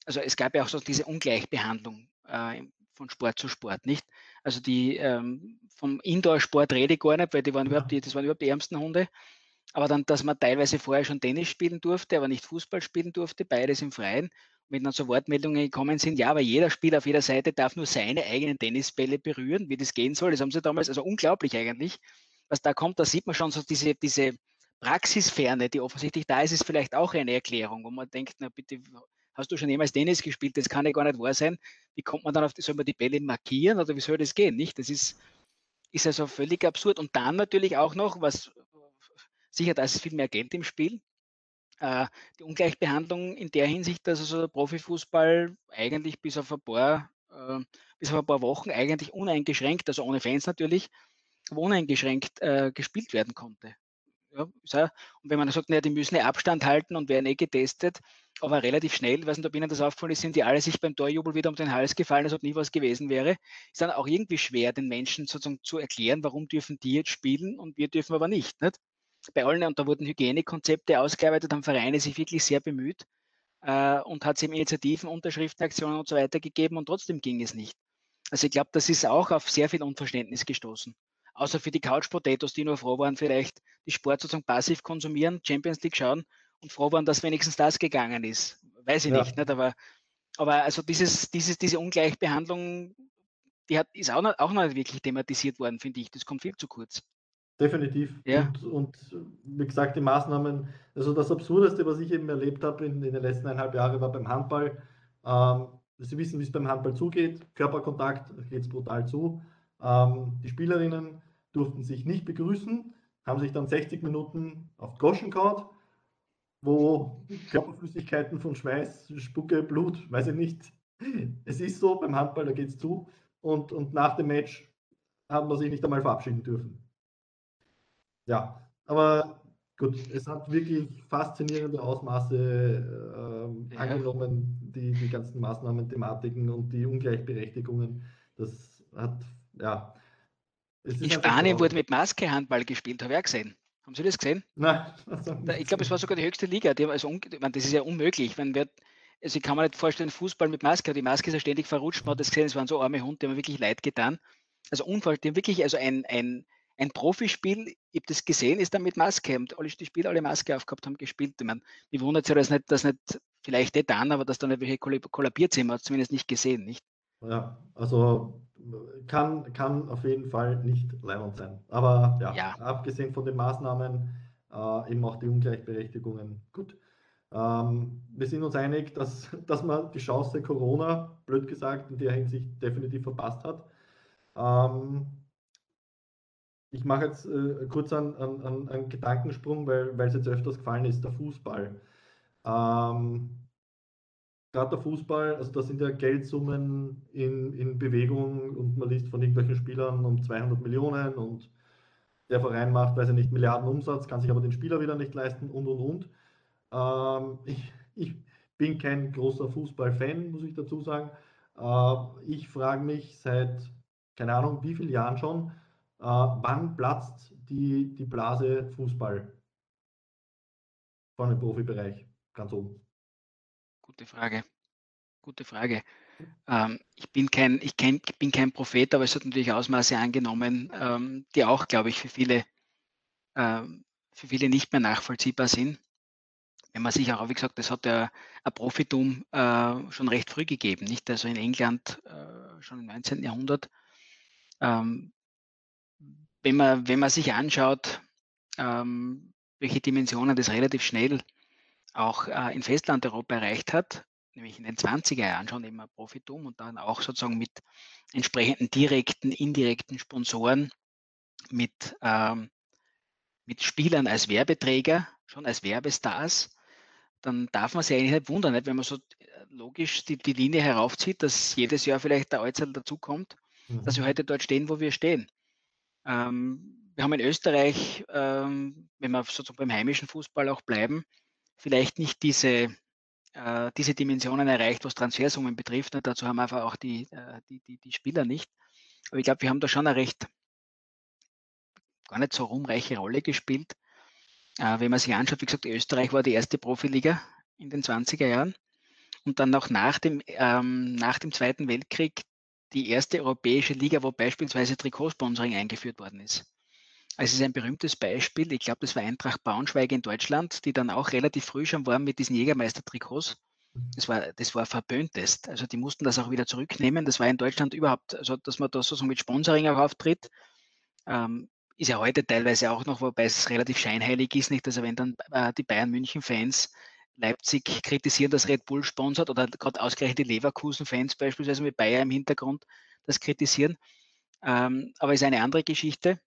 also es gab ja auch so diese Ungleichbehandlung äh, von Sport zu Sport, nicht? Also die ähm, vom Indoor-Sport rede ich gar nicht, weil die waren überhaupt die, das waren überhaupt die ärmsten Hunde. Aber dann, dass man teilweise vorher schon Tennis spielen durfte, aber nicht Fußball spielen durfte, beides im Freien. Wenn dann so Wortmeldungen gekommen sind, ja, aber jeder Spieler auf jeder Seite darf nur seine eigenen Tennisbälle berühren, wie das gehen soll. Das haben sie damals, also unglaublich eigentlich, was da kommt. Da sieht man schon so diese, diese Praxisferne, die offensichtlich da ist, ist vielleicht auch eine Erklärung, wo man denkt, na bitte, hast du schon jemals Tennis gespielt? Das kann ja gar nicht wahr sein. Wie kommt man dann auf, soll man die Bälle markieren oder wie soll das gehen? Nicht? Das ist, ist also völlig absurd. Und dann natürlich auch noch, was sicher, da ist viel mehr Geld im Spiel. Äh, die Ungleichbehandlung in der Hinsicht, dass also der Profifußball eigentlich bis auf ein paar, äh, bis auf ein paar Wochen eigentlich uneingeschränkt, also ohne Fans natürlich, uneingeschränkt äh, gespielt werden konnte. Ja, und wenn man sagt, naja, die müssen ja Abstand halten und werden eh getestet, aber relativ schnell, ich weiß nicht, ob Ihnen das aufgefallen ist, sind die alle sich beim Torjubel wieder um den Hals gefallen, als ob nie was gewesen wäre. Ist dann auch irgendwie schwer, den Menschen sozusagen zu erklären, warum dürfen die jetzt spielen und wir dürfen aber nicht. nicht? Bei allen, und da wurden Hygienekonzepte ausgearbeitet, haben Vereine sich wirklich sehr bemüht äh, und hat es eben Initiativen, Unterschriftenaktionen und so weiter gegeben und trotzdem ging es nicht. Also ich glaube, das ist auch auf sehr viel Unverständnis gestoßen außer für die Couch Potatoes, die nur froh waren, vielleicht die Sport sozusagen passiv konsumieren, Champions League schauen und froh waren, dass wenigstens das gegangen ist. Weiß ich ja. nicht, nicht, aber, aber also dieses, dieses, diese Ungleichbehandlung, die hat, ist auch noch, auch noch nicht wirklich thematisiert worden, finde ich. Das kommt viel zu kurz. Definitiv. Ja. Und, und, wie gesagt, die Maßnahmen, also das Absurdeste, was ich eben erlebt habe in, in den letzten eineinhalb Jahren, war beim Handball. Ähm, Sie wissen, wie es beim Handball zugeht. Körperkontakt geht es brutal zu. Ähm, die Spielerinnen durften sich nicht begrüßen, haben sich dann 60 Minuten auf Goschen gehauen, wo Körperflüssigkeiten von Schweiß, Spucke, Blut, weiß ich nicht. Es ist so, beim Handball, da geht es zu. Und, und nach dem Match haben wir sich nicht einmal verabschieden dürfen. Ja, aber gut, es hat wirklich faszinierende Ausmaße äh, angenommen, die, die ganzen Maßnahmen, Thematiken und die Ungleichberechtigungen. Das hat, ja, in Spanien wurde mit Maske Handball gespielt, habe ich auch gesehen. Haben Sie das gesehen? Nein. ich glaube, es war sogar die höchste Liga. Die, also, das ist ja unmöglich. Wenn wir, also ich kann mir nicht vorstellen, Fußball mit Maske, die Maske ist ja ständig verrutscht. Man hat das gesehen, es waren so arme Hunde, die haben wirklich leid getan. Also Unfall, die haben wirklich, also ein, ein, ein Profispiel, ich habe das gesehen, ist dann mit Maske. Haben alle, die Spieler alle Maske aufgehabt, haben gespielt. Ich meine, mich wundert es ja, dass nicht, dass nicht vielleicht nicht dann, aber dass da nicht welche kollabiert sind, man hat es zumindest nicht gesehen, nicht? Ja, also kann, kann auf jeden Fall nicht leibend sein. Aber ja, ja. abgesehen von den Maßnahmen, äh, eben auch die Ungleichberechtigungen. Gut. Ähm, wir sind uns einig, dass, dass man die Chance Corona, blöd gesagt, in der Hinsicht definitiv verpasst hat. Ähm, ich mache jetzt äh, kurz einen, einen, einen, Gedankensprung, weil, es jetzt öfters gefallen ist, der Fußball. Ähm, Gerade der Fußball, also da sind ja Geldsummen in, in Bewegung und man liest von irgendwelchen Spielern um 200 Millionen und der Verein macht, weiß ich nicht, Milliarden Umsatz, kann sich aber den Spieler wieder nicht leisten und und und. Ähm, ich, ich bin kein großer Fußballfan, muss ich dazu sagen. Äh, ich frage mich seit, keine Ahnung, wie vielen Jahren schon, äh, wann platzt die, die Blase Fußball von dem Profibereich ganz oben? Gute Frage. Gute Frage. Ähm, ich bin kein, ich kenn, bin kein Prophet, aber es hat natürlich Ausmaße angenommen, ähm, die auch, glaube ich, für viele, ähm, für viele nicht mehr nachvollziehbar sind. Wenn man sich auch, wie gesagt, das hat ja ein Profitum äh, schon recht früh gegeben, nicht? Also in England äh, schon im 19. Jahrhundert. Ähm, wenn, man, wenn man sich anschaut, ähm, welche Dimensionen das relativ schnell auch äh, in Festlandeuropa erreicht hat, nämlich in den 20er Jahren schon immer Profitum und dann auch sozusagen mit entsprechenden direkten, indirekten Sponsoren, mit, ähm, mit Spielern als Werbeträger, schon als Werbestars, dann darf man sich eigentlich nicht wundern, nicht? wenn man so äh, logisch die, die Linie heraufzieht, dass jedes Jahr vielleicht der Äußerl dazukommt, mhm. dass wir heute dort stehen, wo wir stehen. Ähm, wir haben in Österreich, ähm, wenn wir sozusagen beim heimischen Fußball auch bleiben, vielleicht nicht diese, äh, diese Dimensionen erreicht, was Transfersummen betrifft. Und dazu haben einfach auch die, äh, die, die, die Spieler nicht. Aber ich glaube, wir haben da schon eine recht gar nicht so rumreiche Rolle gespielt. Äh, wenn man sich anschaut, wie gesagt, Österreich war die erste Profiliga in den 20er Jahren und dann auch nach dem, ähm, nach dem Zweiten Weltkrieg die erste europäische Liga, wo beispielsweise Trikotsponsoring eingeführt worden ist. Also es ist ein berühmtes Beispiel. Ich glaube, das war Eintracht Braunschweig in Deutschland, die dann auch relativ früh schon waren mit diesen Jägermeister-Trikots. Das war, das war verböhntest. Also die mussten das auch wieder zurücknehmen. Das war in Deutschland überhaupt, also dass man da so mit Sponsoring auch auftritt. Ähm, ist ja heute teilweise auch noch, wobei es relativ scheinheilig ist, nicht? Also wenn dann äh, die Bayern München-Fans Leipzig kritisieren, dass Red Bull sponsert oder gerade ausgerechnet die Leverkusen-Fans beispielsweise mit Bayern im Hintergrund das kritisieren. Ähm, aber ist eine andere Geschichte.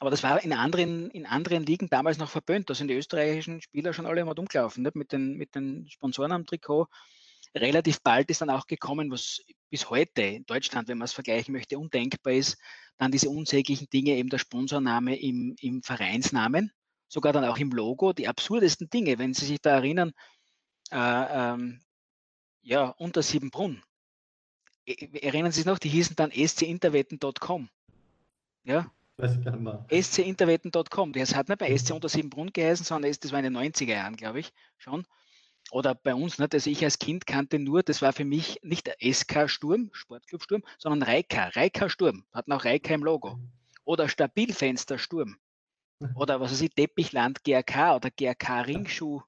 Aber das war in anderen, in anderen Ligen damals noch verböhnt. Da sind die österreichischen Spieler schon alle mal umgelaufen, nicht? Mit, den, mit den Sponsoren am Trikot. Relativ bald ist dann auch gekommen, was bis heute in Deutschland, wenn man es vergleichen möchte, undenkbar ist, dann diese unsäglichen Dinge, eben der Sponsorname im, im Vereinsnamen, sogar dann auch im Logo, die absurdesten Dinge, wenn Sie sich da erinnern, äh, ähm, ja, unter Siebenbrunn. E, e, erinnern Sie sich noch, die hießen dann scinterwetten.com. Ja, scinterwetten.com. Das hat nicht bei SC unter Siebenbrunn geheißen, sondern das war in den 90er Jahren, glaube ich, schon oder bei uns, nicht? also ich als Kind kannte nur, das war für mich nicht der SK Sturm, Sportclub Sturm, sondern Reika, Reika Sturm, hatten auch Reika im Logo. Oder Stabilfenster Sturm. Oder was weiß ich, Teppichland GRK oder GRK Ringschuh.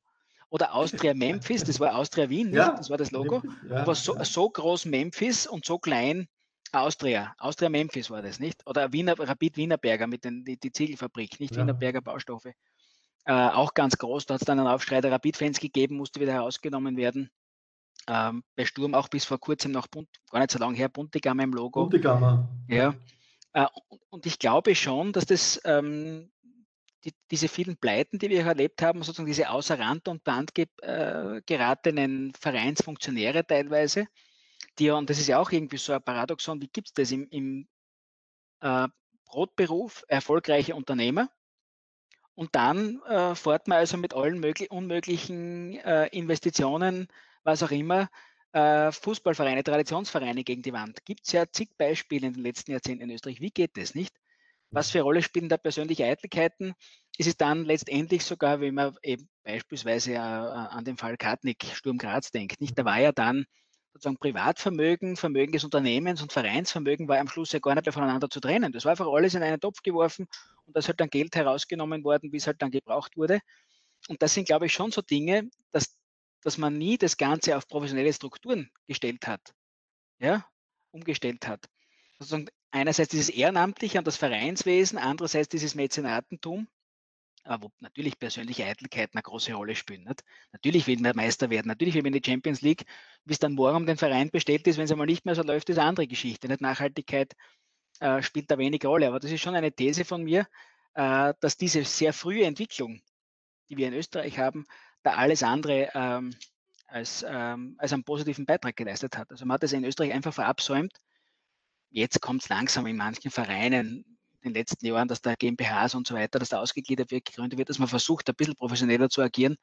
Oder Austria Memphis, das war Austria Wien, ja, das war das Logo. Ja, Aber so, ja. so groß Memphis und so klein Austria. Austria Memphis war das, nicht? Oder Wiener, Rapid Wienerberger mit den, die, die Ziegelfabrik, nicht. Wienerberger Baustoffe äh, auch ganz groß. Da hat es dann einen Aufschrei der Rapid-Fans gegeben, musste wieder herausgenommen werden. Ähm, bei Sturm auch bis vor kurzem noch bunt, gar nicht so lange her, Buntegammer im Logo. Buntegammer. Ja. Äh, und ich glaube schon, dass das ähm, die, diese vielen Pleiten, die wir erlebt haben, sozusagen diese außer Rand und Band ge, äh, geratenen Vereinsfunktionäre teilweise, die, und das ist ja auch irgendwie so ein Paradoxon, wie gibt es das im, im äh, Brotberuf, erfolgreiche Unternehmer, und dann äh, fährt man also mit allen möglich, unmöglichen äh, Investitionen, was auch immer, äh, Fußballvereine, Traditionsvereine gegen die Wand. Gibt es ja zig Beispiele in den letzten Jahrzehnten in Österreich. Wie geht das nicht? Was für Rolle spielen da persönliche Eitelkeiten? Ist es dann letztendlich sogar, wenn man eben beispielsweise äh, an den Fall Kartnick, Sturm Graz denkt, nicht? Da war ja dann sozusagen Privatvermögen, Vermögen des Unternehmens und Vereinsvermögen war am Schluss ja gar nicht mehr voneinander zu trennen. Das war einfach alles in einen Topf geworfen und da ist halt dann Geld herausgenommen worden, wie es halt dann gebraucht wurde. Und das sind, glaube ich, schon so Dinge, dass, dass man nie das Ganze auf professionelle Strukturen gestellt hat, ja, umgestellt hat. Sozusagen einerseits dieses Ehrenamtliche und das Vereinswesen, andererseits dieses Mäzenatentum, wo natürlich persönliche Eitelkeiten eine große Rolle spielen. Nicht? Natürlich will man Meister werden, natürlich will man in die Champions League, es dann morgen um den Verein bestellt ist, wenn es einmal nicht mehr so läuft, ist eine andere Geschichte. Nicht? Nachhaltigkeit äh, spielt da wenig Rolle. Aber das ist schon eine These von mir, äh, dass diese sehr frühe Entwicklung, die wir in Österreich haben, da alles andere ähm, als, ähm, als einen positiven Beitrag geleistet hat. Also man hat es in Österreich einfach verabsäumt. Jetzt kommt es langsam in manchen Vereinen in den letzten Jahren, dass da GmbHs und so weiter, dass da ausgegliedert wird, gegründet wird, dass man versucht, ein bisschen professioneller zu agieren.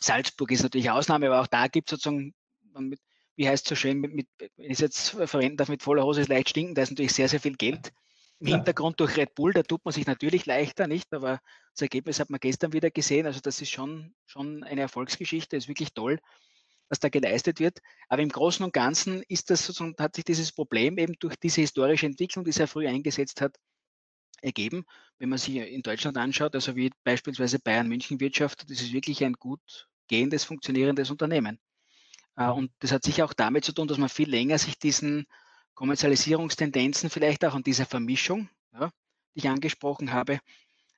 Salzburg ist natürlich Ausnahme, aber auch da gibt es sozusagen, mit, wie heißt es so schön, mit, mit, wenn ich es jetzt verwenden darf, mit voller Hose ist leicht stinken, da ist natürlich sehr, sehr viel Geld im ja. Hintergrund durch Red Bull, da tut man sich natürlich leichter, nicht? Aber das Ergebnis hat man gestern wieder gesehen. Also das ist schon, schon eine Erfolgsgeschichte, ist wirklich toll, was da geleistet wird. Aber im Großen und Ganzen ist das sozusagen, hat sich dieses Problem eben durch diese historische Entwicklung, die sehr früh eingesetzt hat, ergeben. Wenn man sich in Deutschland anschaut, also wie beispielsweise Bayern München wirtschaftet, das ist wirklich ein gut gehendes, funktionierendes Unternehmen. Äh, und das hat sicher auch damit zu tun, dass man viel länger sich diesen Kommerzialisierungstendenzen vielleicht auch an dieser Vermischung, ja, die ich angesprochen habe,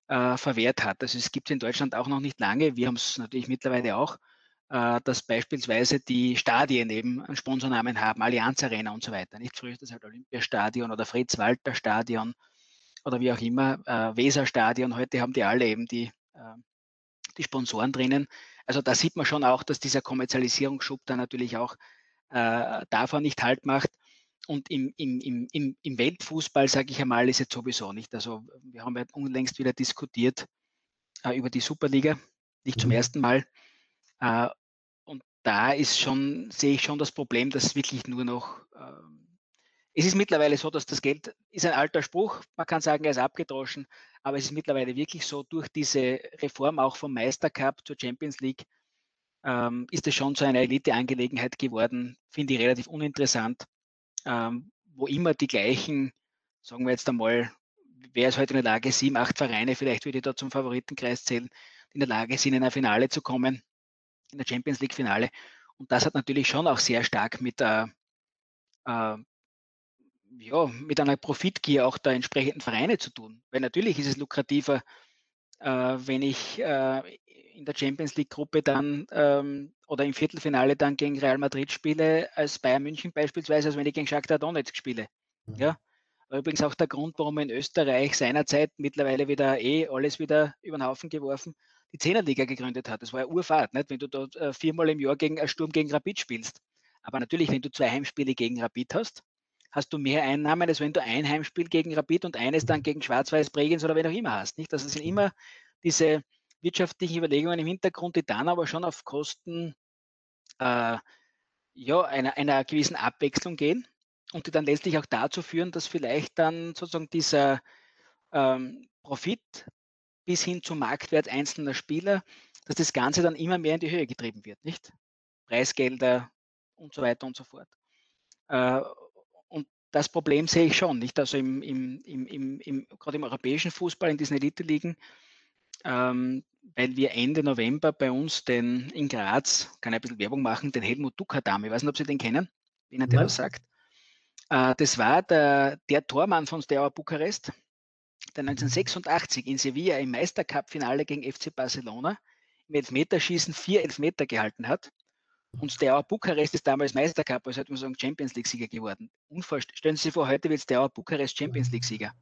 äh, verwehrt hat. Also es gibt es in Deutschland auch noch nicht lange. Wir haben es natürlich mittlerweile auch, dass beispielsweise die Stadien eben einen Sponsornamen haben, Allianz Arena und so weiter. Nicht früher ist das halt Olympiastadion oder Fritz-Walter Stadion oder wie auch immer, äh, Weserstadion. Heute haben die alle eben die, äh, die Sponsoren drinnen. Also da sieht man schon auch, dass dieser Kommerzialisierungsschub da natürlich auch äh, davon nicht halt macht. Und im, im, im, im Weltfußball, sage ich einmal, ist jetzt sowieso nicht. Also wir haben ja unlängst wieder diskutiert äh, über die Superliga, nicht zum mhm. ersten Mal. Äh, und da ist schon, sehe ich schon das Problem, dass wirklich nur noch, äh, es ist mittlerweile so, dass das Geld ist ein alter Spruch, man kann sagen, er ist abgedroschen, aber es ist mittlerweile wirklich so, durch diese Reform auch vom Meistercup zur Champions League, ähm, ist es schon so eine Elite-Angelegenheit geworden, finde ich relativ uninteressant ähm, wo immer die gleichen, sagen wir jetzt einmal, wer ist heute in der Lage, sieben, acht Vereine, vielleicht würde ich da zum Favoritenkreis zählen, in der Lage sind, in ein Finale zu kommen, in der Champions League-Finale. Und das hat natürlich schon auch sehr stark mit, äh, äh, ja, mit einer Profitgier auch der entsprechenden Vereine zu tun. Weil natürlich ist es lukrativer, äh, wenn ich äh, in der Champions League-Gruppe dann ähm, oder im Viertelfinale dann gegen Real Madrid spiele, als Bayern München beispielsweise, als wenn ich gegen Shakhtar Donetsk spiele. Mhm. Ja? Übrigens auch der Grund, warum in Österreich seinerzeit mittlerweile wieder eh alles wieder über den Haufen geworfen, die Zehnerliga gegründet hat. Das war ja Urfahrt, nicht? wenn du dort äh, viermal im Jahr gegen einen Sturm gegen Rapid spielst. Aber natürlich, wenn du zwei Heimspiele gegen Rapid hast, hast du mehr Einnahmen, als wenn du ein Heimspiel gegen Rapid und eines dann gegen Schwarz-Weiß Bregenz oder wen auch immer hast. Nicht? Das sind immer diese, wirtschaftliche Überlegungen im Hintergrund, die dann aber schon auf Kosten äh, ja, einer, einer gewissen Abwechslung gehen und die dann letztlich auch dazu führen, dass vielleicht dann sozusagen dieser ähm, Profit bis hin zum Marktwert einzelner Spieler, dass das Ganze dann immer mehr in die Höhe getrieben wird, nicht? Preisgelder und so weiter und so fort. Äh, und das Problem sehe ich schon, nicht? Also im, im, im, im, gerade im europäischen Fußball, in diesen Elite-Ligen, ähm, weil wir Ende November bei uns den in Graz, kann ich ein bisschen Werbung machen, den Helmut Duckerdam, ich weiß nicht, ob Sie den kennen, wenn er der was sagt. Äh, das war der, der Tormann von Steaua Bukarest, der 1986 in Sevilla im Meistercup-Finale gegen FC Barcelona im Elfmeterschießen vier Elfmeter gehalten hat. Und Steaua Bukarest ist damals Meistercup, also hätte man sagen Champions League-Sieger geworden. Unvorstellbar. Stellen Sie sich vor, heute wird Steaua Bukarest Champions League-Sieger.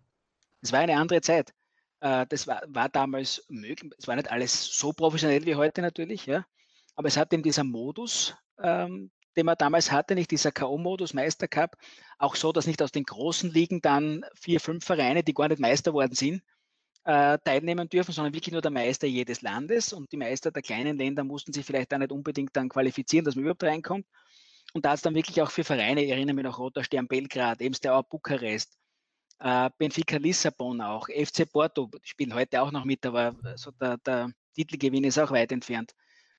Das war eine andere Zeit. Äh, das war, war damals möglich. Es war nicht alles so professionell wie heute natürlich, ja. Aber es hat eben dieser Modus, ähm, den man damals hatte, nicht dieser K.O.-Modus, Meistercup, auch so, dass nicht aus den großen Ligen dann vier, fünf Vereine, die gar nicht Meister worden sind, äh, teilnehmen dürfen, sondern wirklich nur der Meister jedes Landes und die Meister der kleinen Länder mussten sich vielleicht da nicht unbedingt dann qualifizieren, dass man überhaupt reinkommt. Und da hat es dann wirklich auch für Vereine, ich erinnere mich noch Roter Stern Belgrad, der Bukarest, äh, Benfica Lissabon auch, FC Porto spielen heute auch noch mit, aber so der, der Titelgewinn ist auch weit entfernt.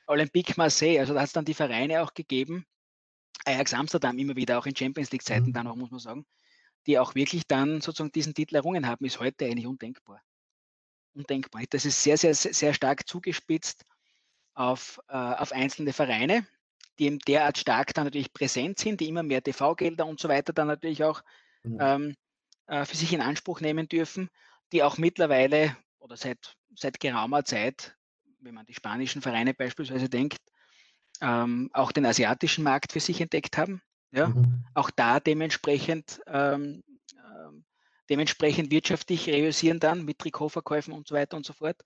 Olympique Marseille, also da hat es dann die Vereine auch gegeben, Ajax Amsterdam immer wieder, auch in Champions League-Zeiten mhm. dann auch, muss man sagen, die auch wirklich dann sozusagen diesen Titel errungen haben, ist heute eigentlich undenkbar. Undenkbar. Das ist sehr, sehr, sehr stark zugespitzt auf, äh, auf einzelne Vereine, die eben derart stark dann natürlich präsent sind, die immer mehr TV-Gelder und so weiter dann natürlich auch mhm. ähm, äh, für sich in Anspruch nehmen dürfen, die auch mittlerweile oder seit, seit geraumer Zeit, wenn man die spanischen Vereine beispielsweise denkt, ähm, auch den asiatischen Markt für sich entdeckt haben. Ja? Mhm. Auch da dementsprechend ähm, ähm, dementsprechend wirtschaftlich reüssieren dann mit Trikotverkäufen und so weiter und so fort.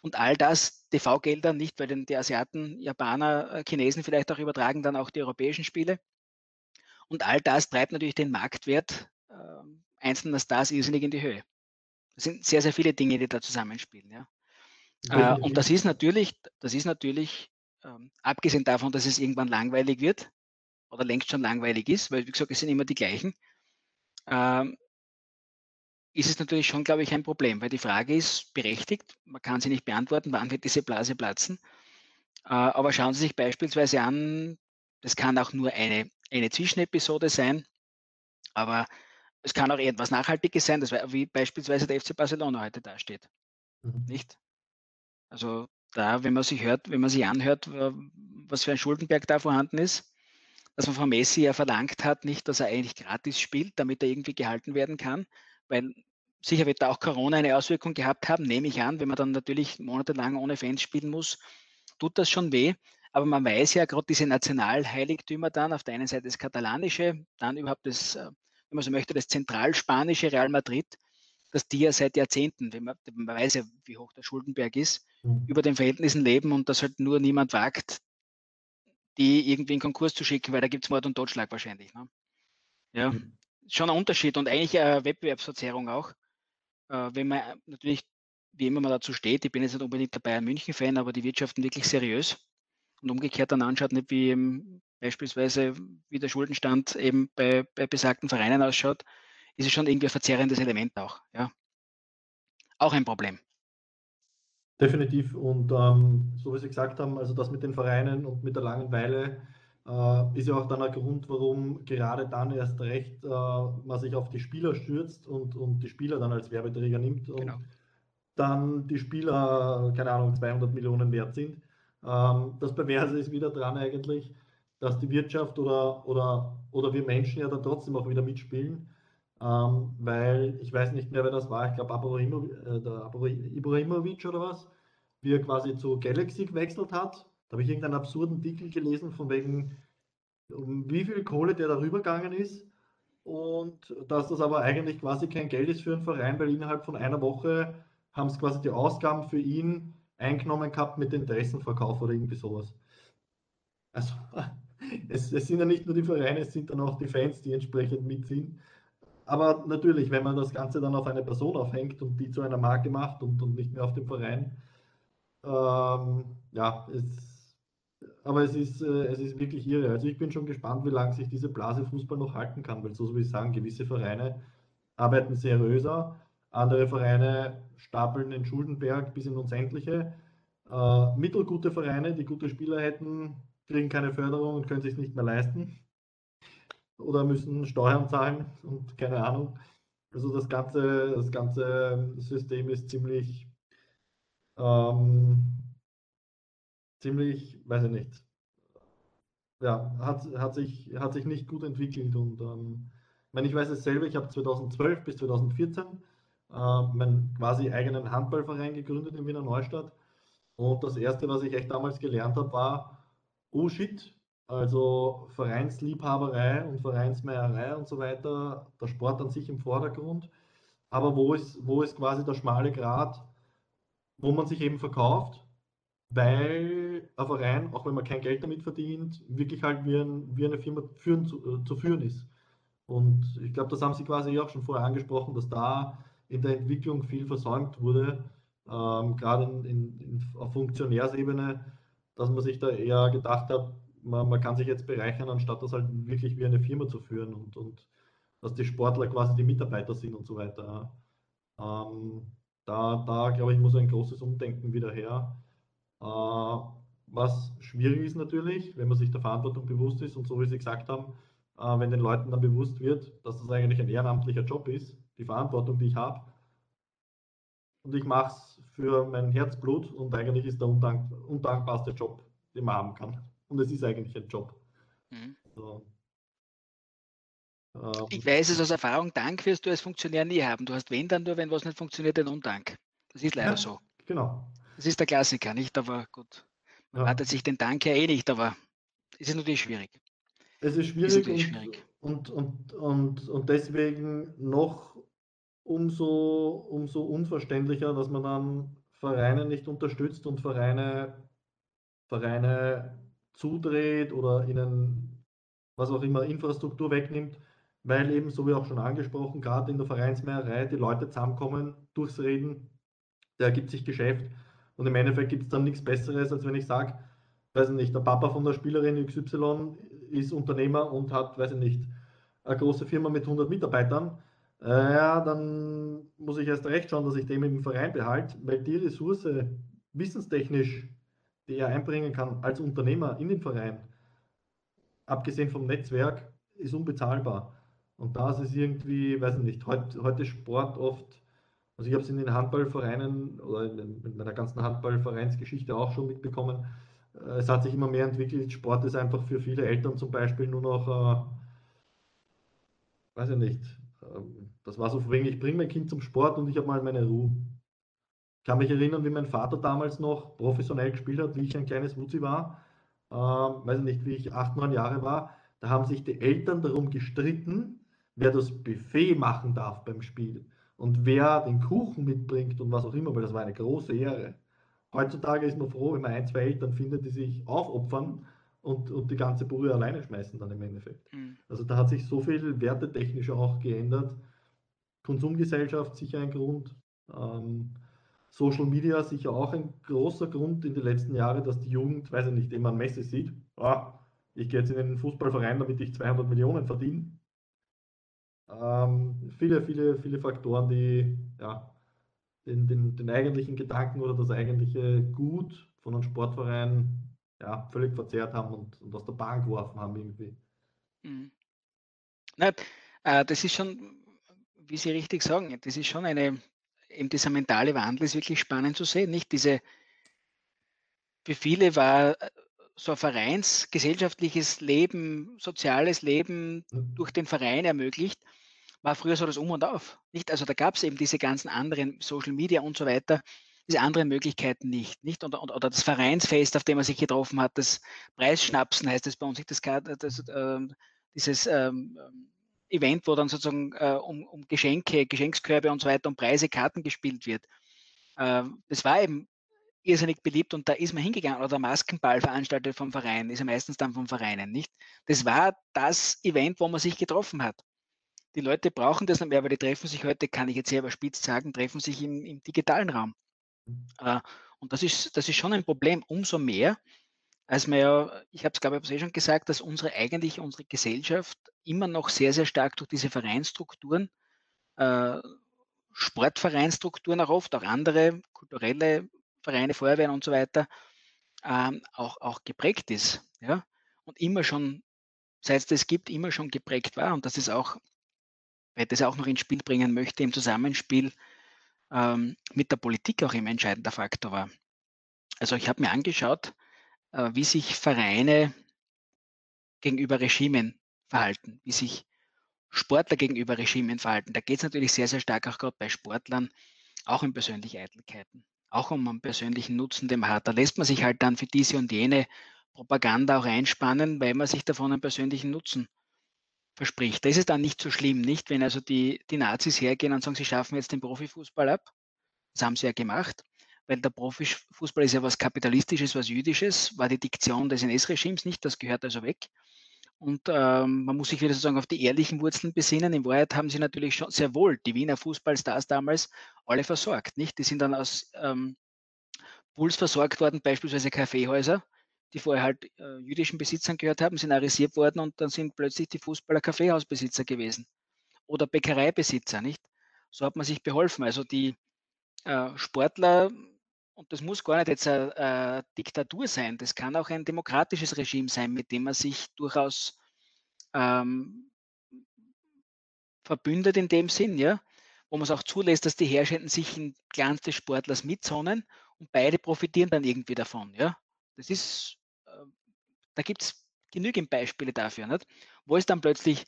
Und all das, TV-Gelder, nicht, weil den die Asiaten, Japaner, äh, Chinesen vielleicht auch übertragen dann auch die europäischen Spiele. Und all das treibt natürlich den Marktwert äh, einzelner Stars irrsinnig in die Höhe. Das sind sehr, sehr viele Dinge, die da zusammenspielen. Ja. Äh, und das ist natürlich, das ist natürlich, ähm, abgesehen davon, dass es irgendwann langweilig wird oder längst schon langweilig ist, weil wie gesagt, es sind immer die gleichen, ähm, ist es natürlich schon, glaube ich, ein Problem, weil die Frage ist berechtigt, man kann sie nicht beantworten, wann wird diese Blase platzen. Äh, aber schauen Sie sich beispielsweise an, das kann auch nur eine, eine Zwischenepisode sein, aber es kann auch etwas Nachhaltiges sein, das war, wie beispielsweise der FC Barcelona heute dasteht. Mhm. Nicht? Also da, wenn man sich hört, wenn man sich anhört, was für ein Schuldenberg da vorhanden ist, dass man von Messi ja verlangt hat, nicht, dass er eigentlich gratis spielt, damit er irgendwie gehalten werden kann, weil sicher wird da auch Corona eine Auswirkung gehabt haben, nehme ich an, wenn man dann natürlich monatelang ohne Fans spielen muss, tut das schon weh. Aber man weiß ja gerade diese Nationalheiligtümer dann, auf der einen Seite das katalanische, dann überhaupt das, äh, wenn man so möchte, das zentralspanische Real Madrid, dass die ja seit Jahrzehnten, wenn man, man weiß ja, wie hoch der Schuldenberg ist, mhm. über den Verhältnissen leben und das halt nur niemand wagt, die irgendwie in Konkurs zu schicken, weil da gibt es Mord und Totschlag wahrscheinlich. Ne? Ja, mhm. schon ein Unterschied und eigentlich eine Wettbewerbsverzerrung auch. Äh, wenn man natürlich, wie immer man dazu steht, ich bin jetzt nicht unbedingt der Bayern München-Fan, aber die wirtschaften wirklich seriös und umgekehrt dann anschaut, nicht wie ähm, beispielsweise wie der Schuldenstand eben bei, bei besagten Vereinen ausschaut, ist es schon irgendwie ein verzerrendes Element auch. Ja. Auch ein Problem. Definitiv. Und ähm, so wie Sie gesagt haben, also das mit den Vereinen und mit der Langeweile äh, ist ja auch dann ein Grund, warum gerade dann erst recht äh, man sich auf die Spieler stürzt und, und die Spieler dann als Werbeträger nimmt und genau. dann die Spieler, keine Ahnung, 200 Millionen wert sind. Ähm, das Perverse ist wieder dran eigentlich, dass die Wirtschaft oder, oder, oder wir Menschen ja dann trotzdem auch wieder mitspielen ähm, weil ich weiß nicht mehr, wer das war, ich glaube äh, Ibrahimovic oder was, wie er quasi zu Galaxy gewechselt hat. Da habe ich irgendeinen absurden Artikel gelesen, von wegen, um wie viel Kohle der darüber gegangen ist und dass das aber eigentlich quasi kein Geld ist für einen Verein, weil innerhalb von einer Woche haben es quasi die Ausgaben für ihn eingenommen gehabt mit Interessenverkauf oder irgendwie sowas. Also es, es, sind ja nicht nur die Vereine, es sind dann auch die Fans, die entsprechend mitziehen aber natürlich, wenn man das Ganze dann auf eine Person aufhängt und die zu einer Marke macht und, und nicht mehr auf dem Verein, ähm, ja, es, aber es ist, äh, es ist wirklich irre. Also ich bin schon gespannt, wie lange sich diese Blase Fußball noch halten kann, weil so wie ich sagen, gewisse Vereine arbeiten seriöser, andere Vereine stapeln den Schuldenberg bis in Unsägliche. Äh, mittelgute Vereine, die gute Spieler hätten, kriegen keine Förderung und können sich nicht mehr leisten oder müssen Steuern zahlen und keine Ahnung. Also das ganze, das ganze System ist ziemlich, ähm, ziemlich, weiß ich nicht, ja, hat, hat, sich, hat sich nicht gut entwickelt und ähm, ich, meine, ich weiß es selber, ich habe 2012 bis 2014 äh, meinen quasi eigenen Handballverein gegründet in Wiener Neustadt und das erste, was ich echt damals gelernt habe, war, oh shit, also Vereinsliebhaberei und Vereinsmeierei und so weiter, der Sport an sich im Vordergrund. Aber wo ist, wo ist quasi der schmale Grat, wo man sich eben verkauft, weil ein Verein, auch wenn man kein Geld damit verdient, wirklich halt wie, ein, wie eine Firma führen, zu, äh, zu führen ist. Und ich glaube, das haben Sie quasi auch schon vorher angesprochen, dass da in der Entwicklung viel versäumt wurde, ähm, gerade in, in, auf Funktionärsebene, dass man sich da eher gedacht hat, man, man kann sich jetzt bereichern, anstatt das halt wirklich wie eine Firma zu führen und, und dass die Sportler quasi die Mitarbeiter sind und so weiter. Ähm, da, da glaube ich, muss ein großes Umdenken wieder her. Äh, was schwierig ist natürlich, wenn man sich der Verantwortung bewusst ist und so wie Sie gesagt haben, äh, wenn den Leuten dann bewusst wird, dass das eigentlich ein ehrenamtlicher Job ist, die Verantwortung, die ich habe. Und ich mache es für mein Herzblut und eigentlich ist der undank undankbarste Job, den man haben kann und es ist eigentlich ein Job. Mhm. So. Ähm, ich weiß es aus Erfahrung, Dank wirst du als Funktionär nie haben. Du hast wenn dann nur, wenn was nicht funktioniert, den Undank. Das ist leider ja, so. Genau. Das ist der Klassiker, nicht? Aber gut. Man ja. wartet sich den Dank ja eh nicht, aber es ist natürlich schwierig. Es ist schwierig, ist und, schwierig. Und, und, und, und deswegen noch umso, umso unverständlicher, dass man dann Vereine nicht unterstützt und Vereine, Vereine zudreht oder ihnen was auch immer Infrastruktur wegnimmt, weil eben, so wie auch schon angesprochen, gerade in der Vereinsmehrerei die Leute zusammenkommen, durchs Reden, da ergibt sich Geschäft und im Endeffekt gibt es dann nichts Besseres, als wenn ich sage, weiß ich nicht, der Papa von der Spielerin XY ist Unternehmer und hat, weiß ich nicht, eine große Firma mit 100 Mitarbeitern, äh, ja, dann muss ich erst recht schauen, dass ich den im Verein behalte, weil die Ressource wissenstechnisch, die er einbringen kann als Unternehmer in den Verein, abgesehen vom Netzwerk, ist unbezahlbar. Und da ist irgendwie, weiß ich nicht, heute, heute Sport oft, also ich habe es in den Handballvereinen oder in, in meiner ganzen Handballvereinsgeschichte auch schon mitbekommen, äh, es hat sich immer mehr entwickelt. Sport ist einfach für viele Eltern zum Beispiel nur noch, äh, weiß ich nicht, äh, das war so von wegen, ich bringe mein Kind zum Sport und ich habe mal meine Ruhe. Ich kann mich erinnern, wie mein Vater damals noch professionell gespielt hat, wie ich ein kleines Wutzi war. Äh, weiß ich nicht, wie ich acht, neun Jahre war. Da haben sich die Eltern darum gestritten, wer das Buffet machen darf beim Spiel und wer den Kuchen mitbringt und was auch immer, weil das war eine große Ehre. Heutzutage ist man froh, wenn man ein, zwei Eltern findet, die sich aufopfern und, und die ganze Brühe alleine schmeißen dann im Endeffekt. Mhm. Also da hat sich so viel wertetechnisch auch geändert. Konsumgesellschaft sicher ein Grund. Ähm, Social Media sicher auch ein großer Grund in den letzten Jahren, dass die Jugend, weiß ich nicht, immer ein Messe sieht. Ah, ich gehe jetzt in einen Fußballverein, damit ich 200 Millionen verdiene. Ähm, viele, viele, viele Faktoren, die ja, den, den, den eigentlichen Gedanken oder das eigentliche Gut von einem Sportverein ja, völlig verzerrt haben und, und aus der Bahn geworfen haben irgendwie. Mhm. Äh, das ist schon, wie Sie richtig sagen, das ist schon eine, eben dieser mentale Wandel ist wirklich spannend zu sehen. Nicht diese, für viele war äh, so ein vereinsgesellschaftliches Leben, soziales Leben mhm. durch den Verein ermöglicht war früher so das Um und Auf. Nicht? Also da gab es eben diese ganzen anderen Social Media und so weiter, diese anderen Möglichkeiten nicht. nicht? Und, und, oder das Vereinsfest, auf dem man sich getroffen hat, das Preisschnapsen heißt das bei uns, nicht das, das äh, dieses ähm, Event, wo dann sozusagen äh, um, um, Geschenke, Geschenkskörbe und so weiter, um Preise, Karten gespielt wird. Äh, das war eben irrsinnig beliebt und da ist man hingegangen. Oder der Maskenball veranstaltet vom Verein, ist ja meistens dann vom Vereinen, nicht? Das war das Event, wo man sich getroffen hat die Leute brauchen das nicht mehr, weil die treffen sich heute, kann ich jetzt sehr überspitzt sagen, treffen sich im, im digitalen Raum. Mhm. Äh, und das ist, das ist schon ein Problem, umso mehr, als wir ja, ich habe es glaube ich eh schon gesagt, dass unsere eigentlich unsere Gesellschaft immer noch sehr, sehr stark durch diese Vereinsstrukturen, äh, Sportvereinstrukturen auch oft, auch andere kulturelle Vereine, Feuerwehren und so weiter, ähm, auch, auch geprägt ist. Ja? Und immer schon, seit es das gibt, immer schon geprägt war. Und das ist auch weil das auch noch ins Spiel bringen möchte, im Zusammenspiel ähm, mit der Politik auch immer entscheidender Faktor war. Also ich habe mir angeschaut, wie sich Vereine gegenüber Regimen verhalten, wie sich Sportler gegenüber Regimen verhalten. Da geht es natürlich sehr, sehr stark auch gerade bei Sportlern auch um persönliche Eitelkeiten, auch um einen persönlichen Nutzen, den man hat. Da lässt man sich halt dann für diese und jene Propaganda auch einspannen, weil man sich davon einen persönlichen Nutzen verspricht. Da ist es dann nicht so schlimm, nicht? Wenn also die, die Nazis hergehen und sagen, sie schaffen jetzt den Profifußball ab. Das haben sie ja gemacht, weil der Profifußball ist ja was Kapitalistisches, was Jüdisches, war die Diktion des NS-Regimes nicht, das gehört also weg. Und ähm, man muss sich wieder sozusagen auf die ehrlichen Wurzeln besinnen. In Wahrheit haben sie natürlich schon sehr wohl die Wiener Fußballstars damals alle versorgt. Nicht? Die sind dann aus ähm, Puls versorgt worden, beispielsweise Kaffeehäuser, die vorher halt äh, jüdischen Besitzern gehört haben, sind arisiert worden und dann sind plötzlich die Fußballer Kaffeehausbesitzer gewesen oder Bäckereibesitzer, nicht? So hat man sich beholfen. Also die äh, Sportler, und das muss gar nicht jetzt eine, eine, Diktatur sein, das kann auch ein demokratisches Regime sein, mit dem man sich durchaus ähm, verbündet in dem Sinn, ja, wo man es auch zulässt, dass die Herrschenden sich in Glanz des Sportlers mitsonnen und beide profitieren dann irgendwie davon, ja. Das ist da gibt es genügend Beispiele dafür, nicht? wo es dann plötzlich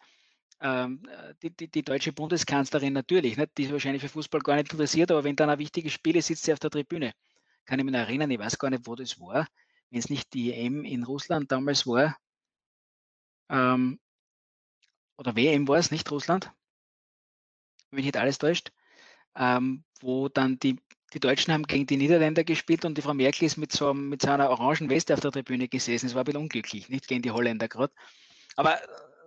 ähm, die, die, die, deutsche Bundeskanzlerin natürlich, nicht? die ist wahrscheinlich für Fußball gar nicht interessiert, aber wenn dann ein wichtiges Spiel ist, sitzt sie auf der Tribüne. Kann ich mich erinnern, ich weiß gar nicht, wo das war, wenn es nicht die EM in Russland damals war, ähm, oder WM war es, nicht Russland, wenn mich nicht alles täuscht. ähm, wo dann die, die Deutschen haben gegen die Niederländer gespielt und die Frau Merkel ist mit so, mit so einer orangen Weste auf der Tribüne gesessen. Es war ein bisschen unglücklich, nicht gegen die Holländer gerade. Aber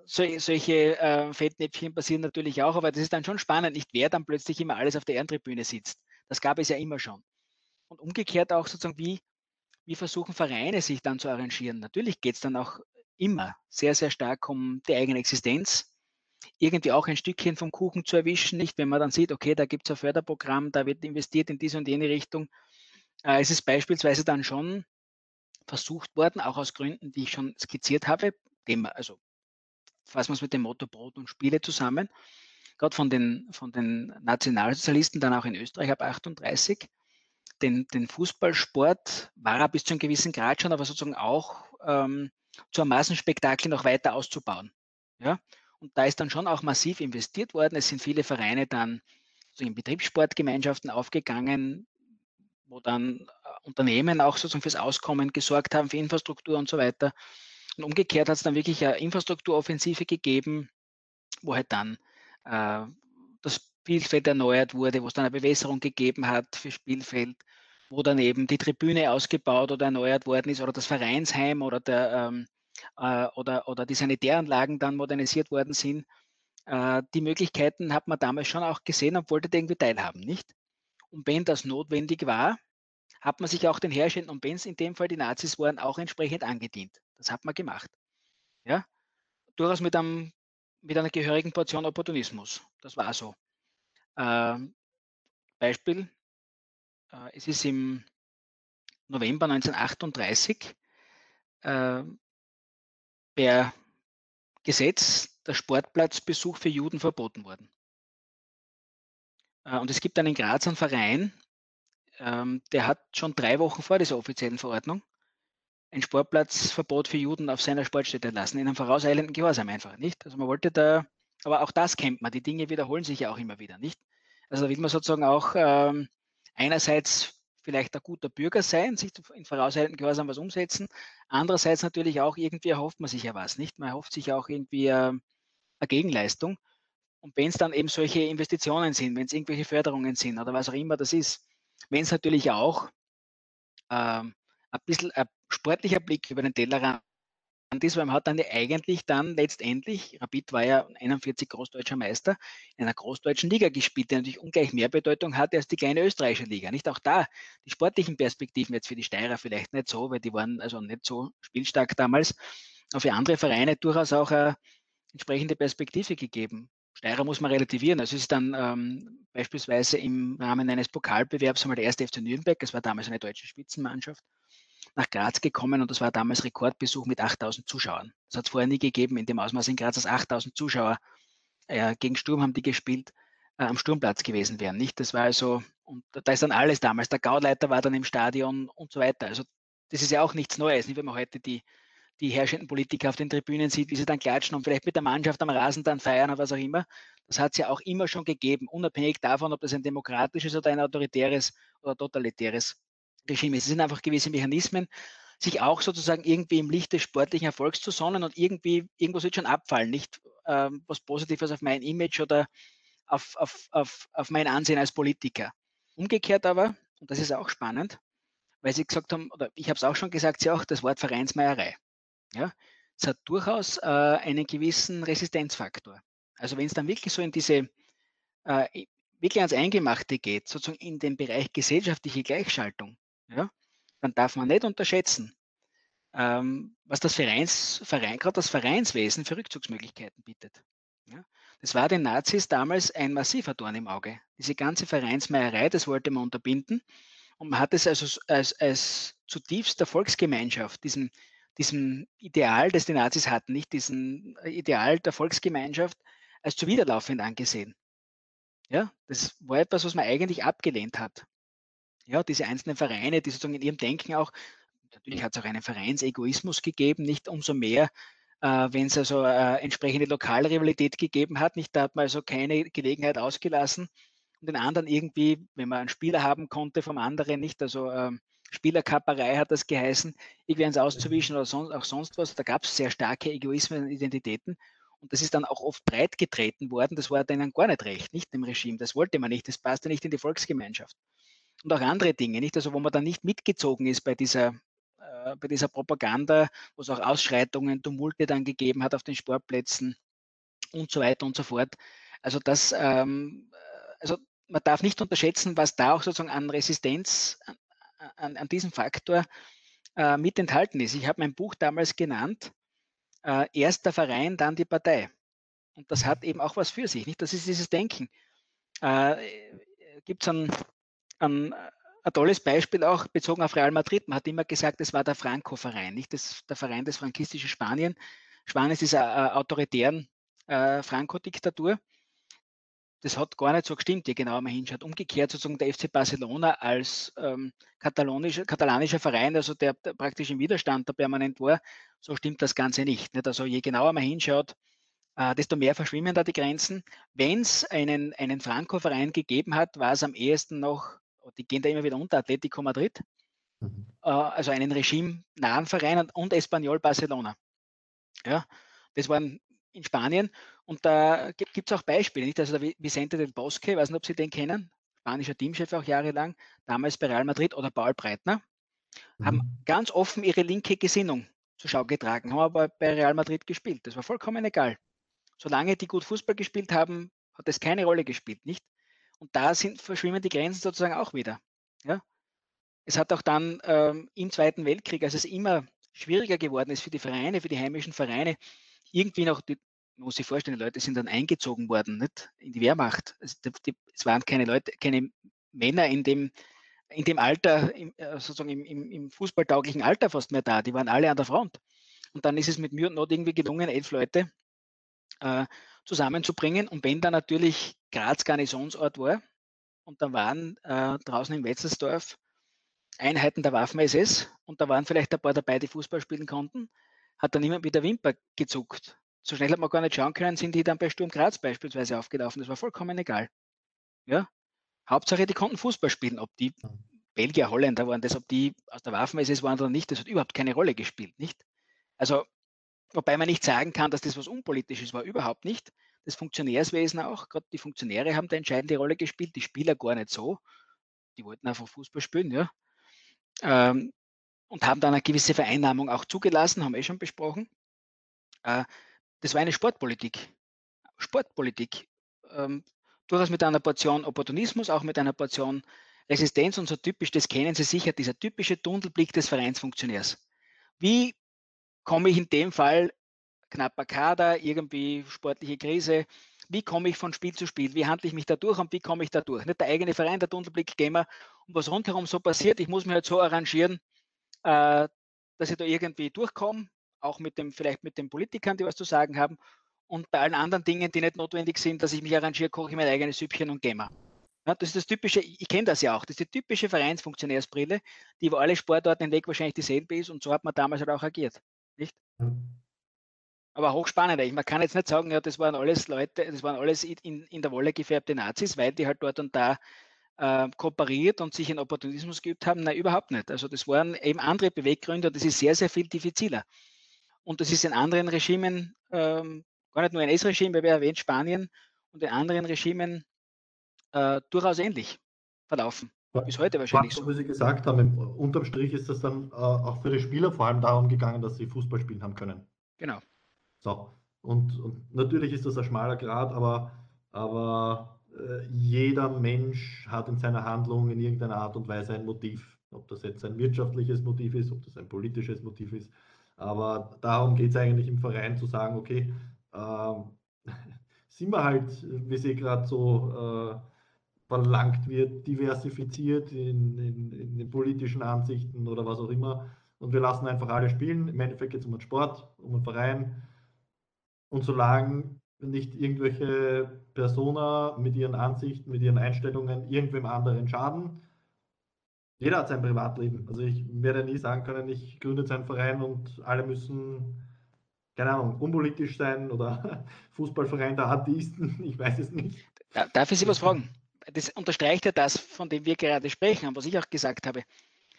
so, solche äh, Fettnäpfchen passieren natürlich auch, aber das ist dann schon spannend, nicht wer dann plötzlich immer alles auf der Ehrentribüne sitzt. Das gab es ja immer schon. Und umgekehrt auch sozusagen, wie, wie versuchen Vereine sich dann zu arrangieren. Natürlich geht es dann auch immer sehr, sehr stark um die eigene Existenz, irgendwie auch ein Stückchen vom Kuchen zu erwischen, nicht? Wenn man dann sieht, okay, da gibt es ein Förderprogramm, da wird investiert in diese und jene Richtung. Äh, es ist beispielsweise dann schon versucht worden, auch aus Gründen, die ich schon skizziert habe, dem, also fassen wir es mit dem Motto Brot und Spiele zusammen, gerade von den, von den Nationalsozialisten, dann auch in Österreich ab 38, den, den Fußballsport war er bis zu einem gewissen Grad schon, aber sozusagen auch ähm, zu einem Massenspektakel noch weiter auszubauen. Ja? Und da ist dann schon auch massiv investiert worden. Es sind viele Vereine dann so in Betriebssportgemeinschaften aufgegangen, wo dann äh, Unternehmen auch sozusagen fürs Auskommen gesorgt haben, für Infrastruktur und so weiter. Und umgekehrt hat es dann wirklich eine Infrastrukturoffensive gegeben, wo halt dann äh, Spielfeld erneuert wurde, wo es dann eine Bewässerung gegeben hat für Spielfeld, wo dann eben die Tribüne ausgebaut oder erneuert worden ist oder das Vereinsheim oder, der, ähm, äh, oder, oder die Sanitäranlagen dann modernisiert worden sind. Äh, die Möglichkeiten hat man damals schon auch gesehen und wollte irgendwie teilhaben, nicht? Und wenn das notwendig war, hat man sich auch den Herrschenden, und wenn es in dem Fall die Nazis waren, auch entsprechend angedient. Das hat man gemacht. Ja? Durchaus mit, einem, mit einer gehörigen Portion Opportunismus. Das war so. Ähm, Beispiel, äh, es ist im November 1938 äh, per Gesetz der Sportplatzbesuch für Juden verboten worden. Äh, und es gibt einen Grazer Verein, ähm, der hat schon drei Wochen vor dieser offiziellen Verordnung ein Sportplatzverbot für Juden auf seiner Sportstätte lassen, in einem vorauseilenden Gehorsam einfach, nicht? Also man wollte da, aber auch das kennt man, die Dinge wiederholen sich ja auch immer wieder, nicht? Also da will man sozusagen auch ähm, einerseits vielleicht ein guter Bürger sein, sich in vorauseilenden Gehorsam was umsetzen, andererseits natürlich auch irgendwie erhofft man sich ja was, nicht? Man erhofft sich auch irgendwie äh, eine Gegenleistung. Und wenn es dann eben solche Investitionen sind, wenn es irgendwelche Förderungen sind oder was auch immer das ist, wenn es natürlich auch ähm, ein bisschen ein sportlicher Blick über den Tellerrand ist, weil man hat dann eigentlich dann letztendlich, Rapid war ja 41 großdeutscher Meister, in einer großdeutschen Liga gespielt, die natürlich ungleich mehr Bedeutung hatte als die kleine österreichische Liga. Nicht auch da, die sportlichen Perspektiven jetzt für die Steirer vielleicht nicht so, weil die waren also nicht so spielstark damals, aber für andere Vereine durchaus auch eine entsprechende Perspektive gegeben. Steirer muss man relativieren. Also ist dann ähm, beispielsweise im Rahmen eines Pokalbewerbs einmal der erste FC Nürnberg, das war damals eine deutsche Spitzenmannschaft, nach Graz gekommen und das war damals Rekordbesuch mit 8000 Zuschauern. Das hat es vorher nie gegeben in dem Ausmaß in Graz, dass 8000 Zuschauer äh, gegen Sturm haben die gespielt, äh, am Sturmplatz gewesen wären. Nicht? Das war also, und da ist dann alles damals. Der Gauleiter war dann im Stadion und so weiter. Also das ist ja auch nichts Neues, nicht? wenn man heute die, die herrschenden Politiker auf den Tribünen sieht, wie sie dann klatschen und vielleicht mit der Mannschaft am Rasen dann feiern oder was auch immer. Das hat es ja auch immer schon gegeben, unabhängig davon, ob das ein demokratisches oder ein autoritäres oder totalitäres Regime. Es sind einfach gewisse Mechanismen, sich auch sozusagen irgendwie im Licht des sportlichen Erfolgs zu sonnen und irgendwie, irgendwas wird schon abfallen, nicht ähm, was Positives auf mein Image oder auf, auf, auf, auf mein Ansehen als Politiker. Umgekehrt aber, und das ist auch spannend, weil Sie gesagt haben, oder ich habe es auch schon gesagt, Sie auch das Wort Vereinsmeierei. Ja, es hat durchaus äh, einen gewissen Resistenzfaktor. Also wenn es dann wirklich so in diese äh, wirklich ans Eingemachte geht, sozusagen in den Bereich gesellschaftliche Gleichschaltung, ja, dann darf man nicht unterschätzen, ähm, was das Vereins, Verein, gerade das Vereinswesen für Rückzugsmöglichkeiten bietet. Ja. Das war den Nazis damals ein massiver Dorn im Auge. Diese ganze Vereinsmeierei, das wollte man unterbinden. Und man hat es also als, als zutiefst der Volksgemeinschaft, diesem, diesem Ideal, das die Nazis hatten, nicht diesem Ideal der Volksgemeinschaft, als zuwiderlaufend angesehen. Ja, das war etwas, was man eigentlich abgelehnt hat ja, diese einzelnen Vereine, die sozusagen in ihrem Denken auch, natürlich hat es auch einen Vereinsegoismus gegeben, nicht umso mehr, äh, wenn es also äh, entsprechende Lokalrivalität gegeben hat, nicht, da hat man also keine Gelegenheit ausgelassen und den anderen irgendwie, wenn man einen Spieler haben konnte vom anderen, nicht, also ähm, Spielerkapperei hat das geheißen, irgendwie eins auszuwischen oder sonst, auch sonst was, da gab es sehr starke Egoismen und Identitäten Und das ist dann auch oft breit getreten worden. Das war denen gar nicht recht, nicht dem Regime. Das wollte man nicht. Das passte nicht in die Volksgemeinschaft. Und auch andere Dinge, nicht? Also wo man dann nicht mitgezogen ist bei dieser, äh, bei dieser Propaganda, wo es auch Ausschreitungen, Tumulte dann gegeben hat auf den Sportplätzen und so weiter und so fort. Also das, ähm, also man darf nicht unterschätzen, was da auch sozusagen an Resistenz an, an diesem Faktor äh, mit enthalten ist. Ich habe mein Buch damals genannt, äh, erst der Verein, dann die Partei. Und das hat eben auch was für sich, nicht? Das ist dieses Denken. Äh, Gibt es ein, ein, ein, tolles Beispiel auch bezogen auf Real Madrid. Man hat immer gesagt, es war der Franco-Verein, nicht das, der Verein des frankistischen Spanien. Spanien ist äh, autoritären äh, Franco-Diktatur das hat gar nicht so gestimmt, je genauer man hinschaut. Umgekehrt sozusagen der FC Barcelona als ähm, katalanischer, katalanischer Verein, also der, der, praktisch im Widerstand da permanent war, so stimmt das Ganze nicht. nicht? Also je genauer man hinschaut, äh, desto mehr verschwimmen da die Grenzen. Wenn es einen, einen Franco-Verein gegeben hat, war es am ehesten noch, die gehen da immer wieder unter, Atletico Madrid, mhm. äh, also einen regimenahen Verein und, und Espanyol Barcelona. Ja, das waren in Spanien. Und da gibt es auch Beispiele. Nicht? Also der Vicente del Bosque, ich weiß nicht, ob Sie den kennen, spanischer Teamchef auch jahrelang, damals bei Real Madrid oder Paul Breitner, mhm. haben ganz offen ihre linke Gesinnung zur Schau getragen, haben aber bei Real Madrid gespielt. Das war vollkommen egal. Solange die gut Fußball gespielt haben, hat das keine Rolle gespielt, nicht? Und da sind, verschwimmen die Grenzen sozusagen auch wieder. Ja? Es hat auch dann ähm, im Zweiten Weltkrieg, als es immer schwieriger geworden ist für die Vereine, für die heimischen Vereine, irgendwie noch, die, man muss sich vorstellen, die Leute sind dann eingezogen worden, nicht? In die Wehrmacht. Also die, die, es waren keine Leute, keine Männer in dem, in dem Alter, im, äh, sozusagen im, im, im, fußballtauglichen Alter fast mehr da. Die waren alle an der Front. Und dann ist es mit Mühe und Not irgendwie gelungen, elf Leute äh, zusammenzubringen. Und wenn da natürlich Graz Garnisonsort war, und da waren äh, draußen in Wetzelsdorf Einheiten der Waffen-SS und da waren vielleicht ein paar dabei, die Fußball spielen konnten, hat dann niemand mit der Wimper gezuckt. So schnell hat man gar nicht schauen können, sind die dann bei Sturm Graz beispielsweise aufgelaufen. Das war vollkommen egal. Ja? Hauptsache, die konnten Fußball spielen. Ob die Belgier, Holländer waren das, ob die aus der Waffen-SS waren oder nicht, das hat überhaupt keine Rolle gespielt. Nicht? Also, wobei man nicht sagen kann, dass das was Unpolitisches war, überhaupt nicht. Das Funktionärswesen auch, gerade die Funktionäre haben da entscheidende Rolle gespielt, die Spieler gar nicht so. Die wollten einfach Fußball spielen, ja. Ähm, und haben dann eine gewisse Vereinnahmung auch zugelassen, haben wir eh schon besprochen. Äh, das war eine Sportpolitik. Sportpolitik. Ähm, durchaus mit einer Portion Opportunismus, auch mit einer Portion Resistenz und so typisch, das kennen Sie sicher, dieser typische Tunnelblick des Vereinsfunktionärs. Wie komme ich in dem Fall, knapper Kader, irgendwie sportliche Krise, wie komme ich von Spiel zu Spiel, wie handle ich mich da durch und wie komme ich da durch? Nicht der eigene Verein, der Tunnelblick Gamer und was rundherum so passiert, ich muss mich halt so arrangieren, äh, dass ich da irgendwie durchkomme, auch mit dem, vielleicht mit den Politikern, die was zu sagen haben. Und bei allen anderen Dingen, die nicht notwendig sind, dass ich mich arrangiere, koche ich mein eigenes Süppchen und mal. Ja, das ist das typische, ich kenne das ja auch, das ist die typische Vereinsfunktionärsbrille, die über alle Sportarten hinweg wahrscheinlich dieselbe ist und so hat man damals halt auch agiert. Nicht? Aber hochspannend. Man kann jetzt nicht sagen, ja, das waren alles Leute, das waren alles in, in der Wolle gefärbte Nazis, weil die halt dort und da äh, kooperiert und sich in Opportunismus geübt haben? Nein, überhaupt nicht. Also das waren eben andere Beweggründe und das ist sehr, sehr viel diffiziler. Und das ist in anderen Regimen, ähm, gar nicht nur in S-Regime, weil wir erwähnt Spanien und in anderen Regimen äh, durchaus ähnlich verlaufen. Bis heute wahrscheinlich so. Wie Sie gesagt haben, unterm Strich ist das dann äh, auch für die Spieler vor allem darum gegangen, dass sie Fußball spielen haben können. Genau. So. Und, und natürlich ist das ein schmaler Grad, aber, aber äh, jeder Mensch hat in seiner Handlung in irgendeiner Art und Weise ein Motiv. Ob das jetzt ein wirtschaftliches Motiv ist, ob das ein politisches Motiv ist. Aber darum geht es eigentlich im Verein zu sagen, okay, äh, sind wir halt, wie sie gerade so äh, verlangt wird, diversifiziert in, in, in, den politischen Ansichten oder was auch immer. Und wir lassen einfach alle spielen. Im Endeffekt geht es um den Sport, um den Verein. Und solange nicht irgendwelche Persona mit ihren Ansichten, mit ihren Einstellungen irgendwem anderen schaden. Jeder hat sein Privatleben. Also ich werde nie sagen können, ich gründe seinen Verein und alle müssen, keine Ahnung, unpolitisch sein oder Fußballverein der Atheisten, ich weiß es nicht. Darf ich Sie was fragen? Das unterstreicht ja das, von dem wir gerade sprechen was ich auch gesagt habe.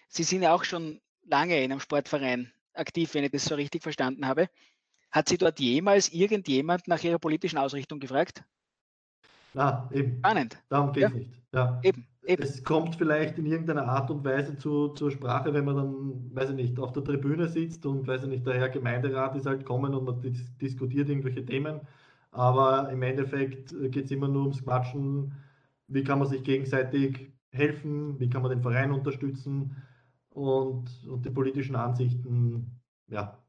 Sie sind ja auch schon lange in einem Sportverein aktiv, wenn ich das so richtig verstanden habe. Hat sie dort jemals irgendjemand nach ihrer politischen Ausrichtung gefragt? Na, eben. Spannend. Darum geht es ja. nicht. Ja. Eben, eben. Es kommt vielleicht in irgendeiner Art und Weise zu, zur Sprache, wenn man dann, weiß ich nicht, auf der Tribüne sitzt und, weiß ich nicht, der Herr Gemeinderat ist halt kommen und man dis diskutiert irgendwelche Themen. Aber im Endeffekt geht es immer nur ums Quatschen. Wie kann man sich gegenseitig helfen? Wie kann man den Verein unterstützen? Und, und die politischen Ansichten ja,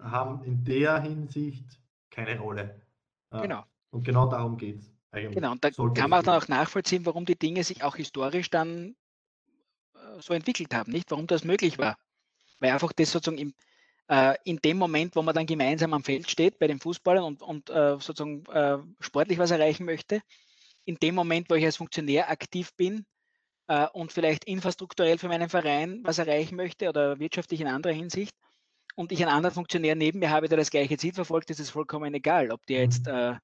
haben in der Hinsicht keine Rolle. Genau. Und genau darum geht es. Genau, und da kann man dann auch nachvollziehen, warum die Dinge sich auch historisch dann äh, so entwickelt haben, nicht? Warum das möglich war. Weil einfach das sozusagen im, äh, in dem Moment, wo man dann gemeinsam am Feld steht bei den Fußballern und, und äh, sozusagen äh, sportlich was erreichen möchte, in dem Moment, wo ich als Funktionär aktiv bin äh, und vielleicht infrastrukturell für meinen Verein was erreichen möchte oder wirtschaftlich in anderer Hinsicht, und ich einen anderen Funktionär neben mir habe, der das gleiche Ziel verfolgt, ist es vollkommen egal, ob der jetzt mhm. äh,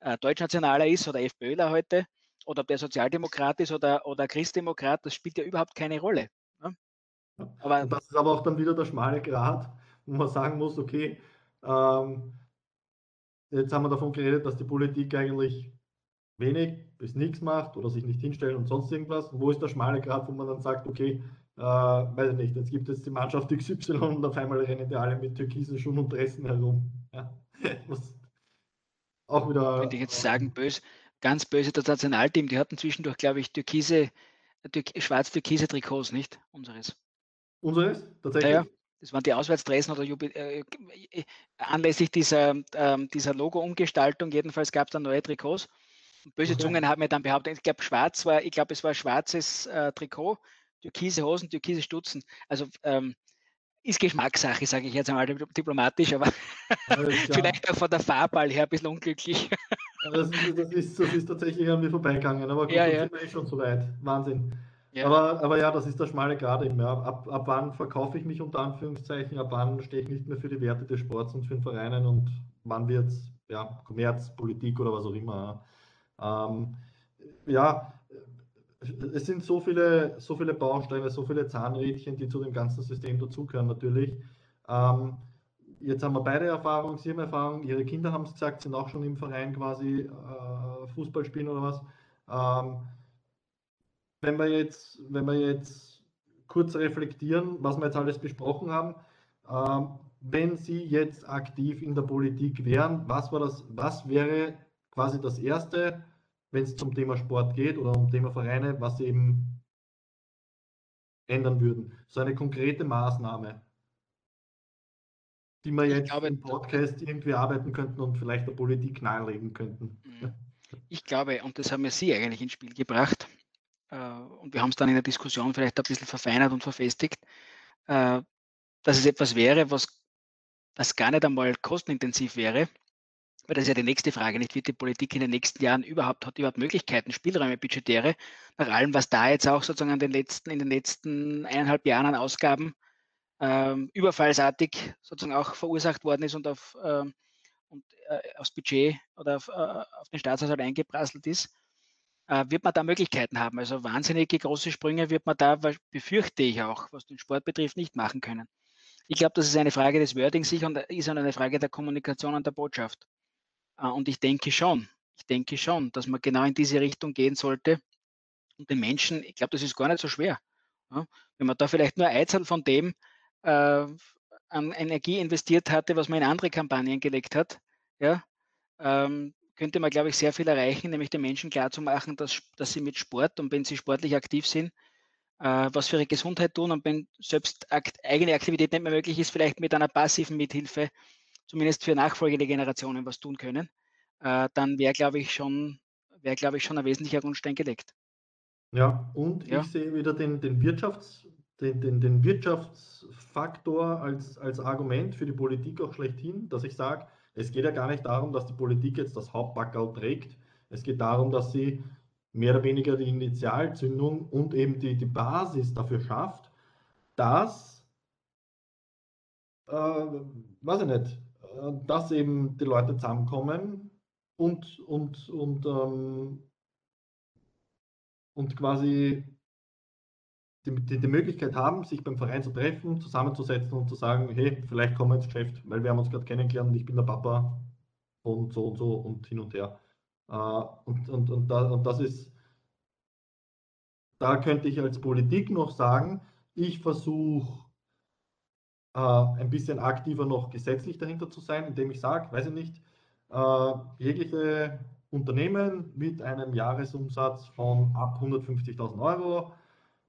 äh, Deutschnationaler ist oder FPÖler heute oder ob der Sozialdemokrat ist oder, oder Christdemokrat, das spielt ja überhaupt keine Rolle. Ne? Aber, und das ist aber auch dann wieder der schmale Grat, wo man sagen muss, okay, ähm, jetzt haben wir davon geredet, dass die Politik eigentlich wenig bis nichts macht oder sich nicht hinstellen und sonst irgendwas. wo ist der schmale Grat, wo man dann sagt, okay, äh, weiß ich nicht, jetzt gibt es die Mannschaft XY und auf einmal rennen die alle mit türkisen Schuhen und Dressen herum. Ja? Was auch wieder. Könnte ich jetzt sagen, böse, ganz böse das Nationalteam, die hatten zwischendurch, glaube ich, türkise, türk, schwarz-türkise Trikots, nicht? Unseres. Unseres? Tatsächlich? Ja, ja. Das waren die Auswärtsdressen oder äh, äh, anlässlich dieser, äh, dieser Logo-Umgestaltung. Jedenfalls gab es dann neue Trikots. Böse okay. Zungen haben mir dann behauptet, ich glaube, schwarz war, ich glaube, es war schwarzes äh, Trikot türkise Hosen, türkise Stutzen. Also ähm, ist Geschmackssache, sage ich jetzt einmal diplomatisch, aber vielleicht auch von der Farbball her ein bisschen unglücklich. das, ist, das, ist, das ist tatsächlich an mir vorbeigegangen, aber gut, ja, ja. sind wir eh schon so weit. Wahnsinn. Ja. Aber, aber ja, das ist der schmale Grad eben. Ja. Ab, ab wann verkaufe ich mich unter Anführungszeichen, ab wann stehe ich nicht mehr für die Werte des Sports und für den Vereinen und wann wird es ja, Kommerz, Politik oder was auch immer. Ähm, ja, es sind so viele, so viele Bausteine, so viele Zahnrädchen, die zu dem ganzen System dazugehören natürlich. Ähm, jetzt haben wir beide Erfahrung, Sie haben Erfahrung, Ihre Kinder haben es gesagt, sind auch schon im Verein quasi äh, Fußball spielen oder was. Ähm, wenn wir jetzt, wenn wir jetzt kurz reflektieren, was wir jetzt alles besprochen haben, ähm, wenn Sie jetzt aktiv in der Politik wären, was war das, was wäre quasi das erste, wenn es zum Thema Sport geht oder um Thema Vereine, was sie eben ändern würden. So eine konkrete Maßnahme, die wir jetzt glaube, im Podcast irgendwie arbeiten könnten und vielleicht der Politik nahelegen könnten. Mhm. Ich glaube, und das haben wir Sie eigentlich ins Spiel gebracht, äh, und wir haben es dann in der Diskussion vielleicht ein bisschen verfeinert und verfestigt, äh, dass es etwas wäre, was das gar nicht einmal kostenintensiv wäre, weil das ist ja die nächste Frage, nicht wird die Politik in den nächsten Jahren überhaupt, hat überhaupt Möglichkeiten, Spielräume, budgetäre, nach allem, was da jetzt auch sozusagen in den letzten, in den letzten eineinhalb Jahren an Ausgaben ähm, überfallsartig sozusagen auch verursacht worden ist und auf ähm, und, äh, aufs Budget oder auf, äh, auf den Staatshaushalt eingeprasselt ist, äh, wird man da Möglichkeiten haben. Also wahnsinnige große Sprünge wird man da, befürchte ich auch, was den Sport betrifft, nicht machen können. Ich glaube, das ist eine Frage des Wordings sich und ist eine Frage der Kommunikation und der Botschaft. Äh, und ich denke schon, ich denke schon, dass man genau in diese Richtung gehen sollte. Und den Menschen, ich glaube, das ist gar nicht so schwer. Wenn man da vielleicht nur Einzel von dem äh, an Energie investiert hatte, was man in andere Kampagnen gelegt hat, ja, ähm, könnte man, glaube ich, sehr viel erreichen, nämlich den Menschen klarzumachen, dass, dass sie mit Sport und wenn sie sportlich aktiv sind, äh, was für ihre Gesundheit tun und wenn selbst akt, eigene Aktivität nicht mehr möglich ist, vielleicht mit einer passiven Mithilfe zumindest für nachfolgende Generationen was tun können, äh, dann wäre, glaube ich, schon, wäre, glaube ich, schon ein wesentlicher Grundstein gelegt. Ja, und ja. ich sehe wieder den, den, Wirtschafts-, den, den, den Wirtschaftsfaktor als, als Argument für die Politik auch schlechthin, dass ich sage, es geht ja gar nicht darum, dass die Politik jetzt das Hauptbackerl trägt. Es geht darum, dass sie mehr oder weniger die Initialzündung und eben die, die Basis dafür schafft, dass, äh, weiß ich nicht, dass eben die Leute zusammenkommen und, und, und, ähm, und quasi die, die, die, Möglichkeit haben, sich beim Verein zu treffen, zusammenzusetzen und zu sagen, hey, vielleicht kommen wir ins Geschäft, weil wir haben uns gerade kennengelernt und ich bin der Papa und so und so und hin und her. Äh, und, und, und, da, und das ist, da könnte ich als Politik noch sagen, ich versuche äh, ein bisschen aktiver noch gesetzlich dahinter zu sein, indem ich sage, weiß ich nicht, äh, jegliche Unternehmen mit einem Jahresumsatz von ab 150.000 Euro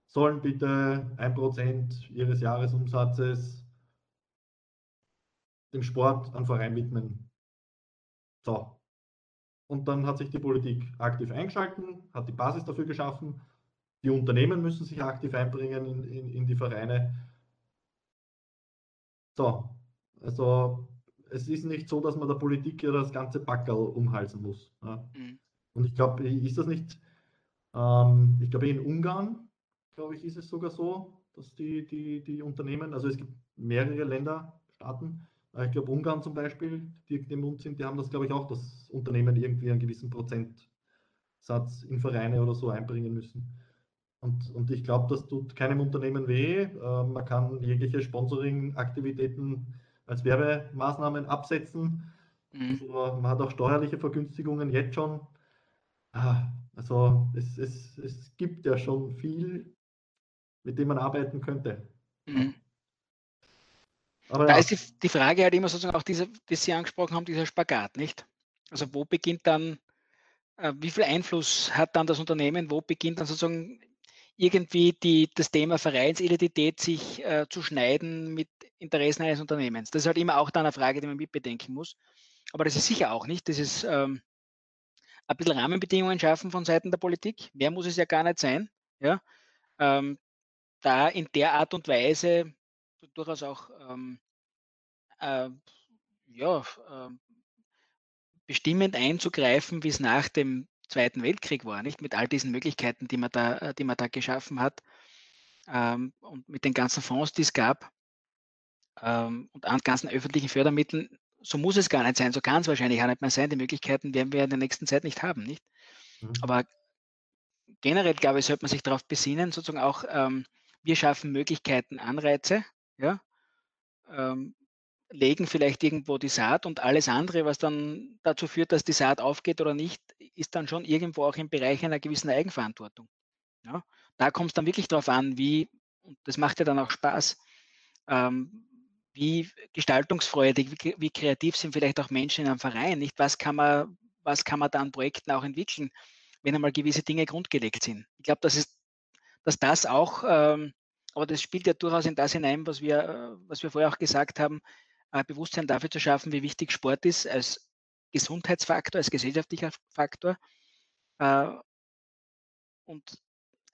sollen bitte ein Prozent ihres Jahresumsatzes dem Sport an Verein widmen. So. Und dann hat sich die Politik aktiv eingeschalten, hat die Basis dafür geschaffen. Die Unternehmen müssen sich aktiv einbringen in, in, in die Vereine. So, also es ist nicht so, dass man der Politik ja das ganze Backerl umhalsen muss. Ja. Mhm. Und ich glaube, ist das nicht, ähm, ich glaube in Ungarn, glaube ich, ist es sogar so, dass die, die, die Unternehmen, also es gibt mehrere Länder, Staaten, ich glaube Ungarn zum Beispiel, die im Mund sind, die haben das, glaube ich, auch, dass Unternehmen irgendwie einen gewissen Prozentsatz in Vereine oder so einbringen müssen. Und, und ich glaube, das tut keinem Unternehmen weh. Äh, man kann jegliche Sponsoring-Aktivitäten als Werbemaßnahmen absetzen. Mhm. Also man hat auch steuerliche Vergünstigungen jetzt schon. Ah, also es, es, es gibt ja schon viel, mit dem man arbeiten könnte. Mhm. Aber da ja. ist die, die, Frage halt immer sozusagen auch diese, die Sie angesprochen haben, dieser Spagat, nicht? Also wo beginnt dann, äh, wie viel Einfluss hat dann das Unternehmen, wo beginnt dann sozusagen irgendwie die, das Thema Vereinsidentität sich äh, zu schneiden mit Interessen eines Unternehmens. Das ist halt immer auch dann eine Frage, die man mitbedenken muss. Aber das ist sicher auch nicht. Das ist ähm, ein bisschen Rahmenbedingungen schaffen von Seiten der Politik. Mehr muss es ja gar nicht sein. Ja? Ähm, da in der Art und Weise durchaus auch ähm, äh, ja, äh, bestimmend einzugreifen, wie es nach dem Zweiten Weltkrieg war, nicht? Mit all diesen Möglichkeiten, die man da, äh, die man da geschaffen hat ähm, und mit den ganzen Fonds, die es gab ähm, und an ganzen öffentlichen Fördermitteln. So muss es gar nicht sein, so kann es wahrscheinlich auch nicht mehr sein. Die Möglichkeiten werden wir in der nächsten Zeit nicht haben, nicht? Mhm. Aber generell, glaube ich, sollte man sich darauf besinnen, sozusagen auch, ähm, wir schaffen Möglichkeiten, Anreize, ja, ähm, legen vielleicht irgendwo die Saat und alles andere, was dann dazu führt, dass die Saat aufgeht oder nicht, ist dann schon irgendwo auch im Bereich einer gewissen Eigenverantwortung. Ja? Da kommt es dann wirklich darauf an, wie, und das macht ja dann auch Spaß, ähm, wie gestaltungsfreudig, wie, wie, kreativ sind vielleicht auch Menschen in einem Verein, nicht? Was kann man, was kann man da an Projekten auch entwickeln, wenn einmal gewisse Dinge grundgelegt sind. Ich glaube, das ist, dass das auch, ähm, aber das spielt ja durchaus in das hinein, was wir, äh, was wir vorher auch gesagt haben, Bewusstsein dafür zu schaffen, wie wichtig Sport ist als Gesundheitsfaktor, als gesellschaftlicher Faktor. Äh, und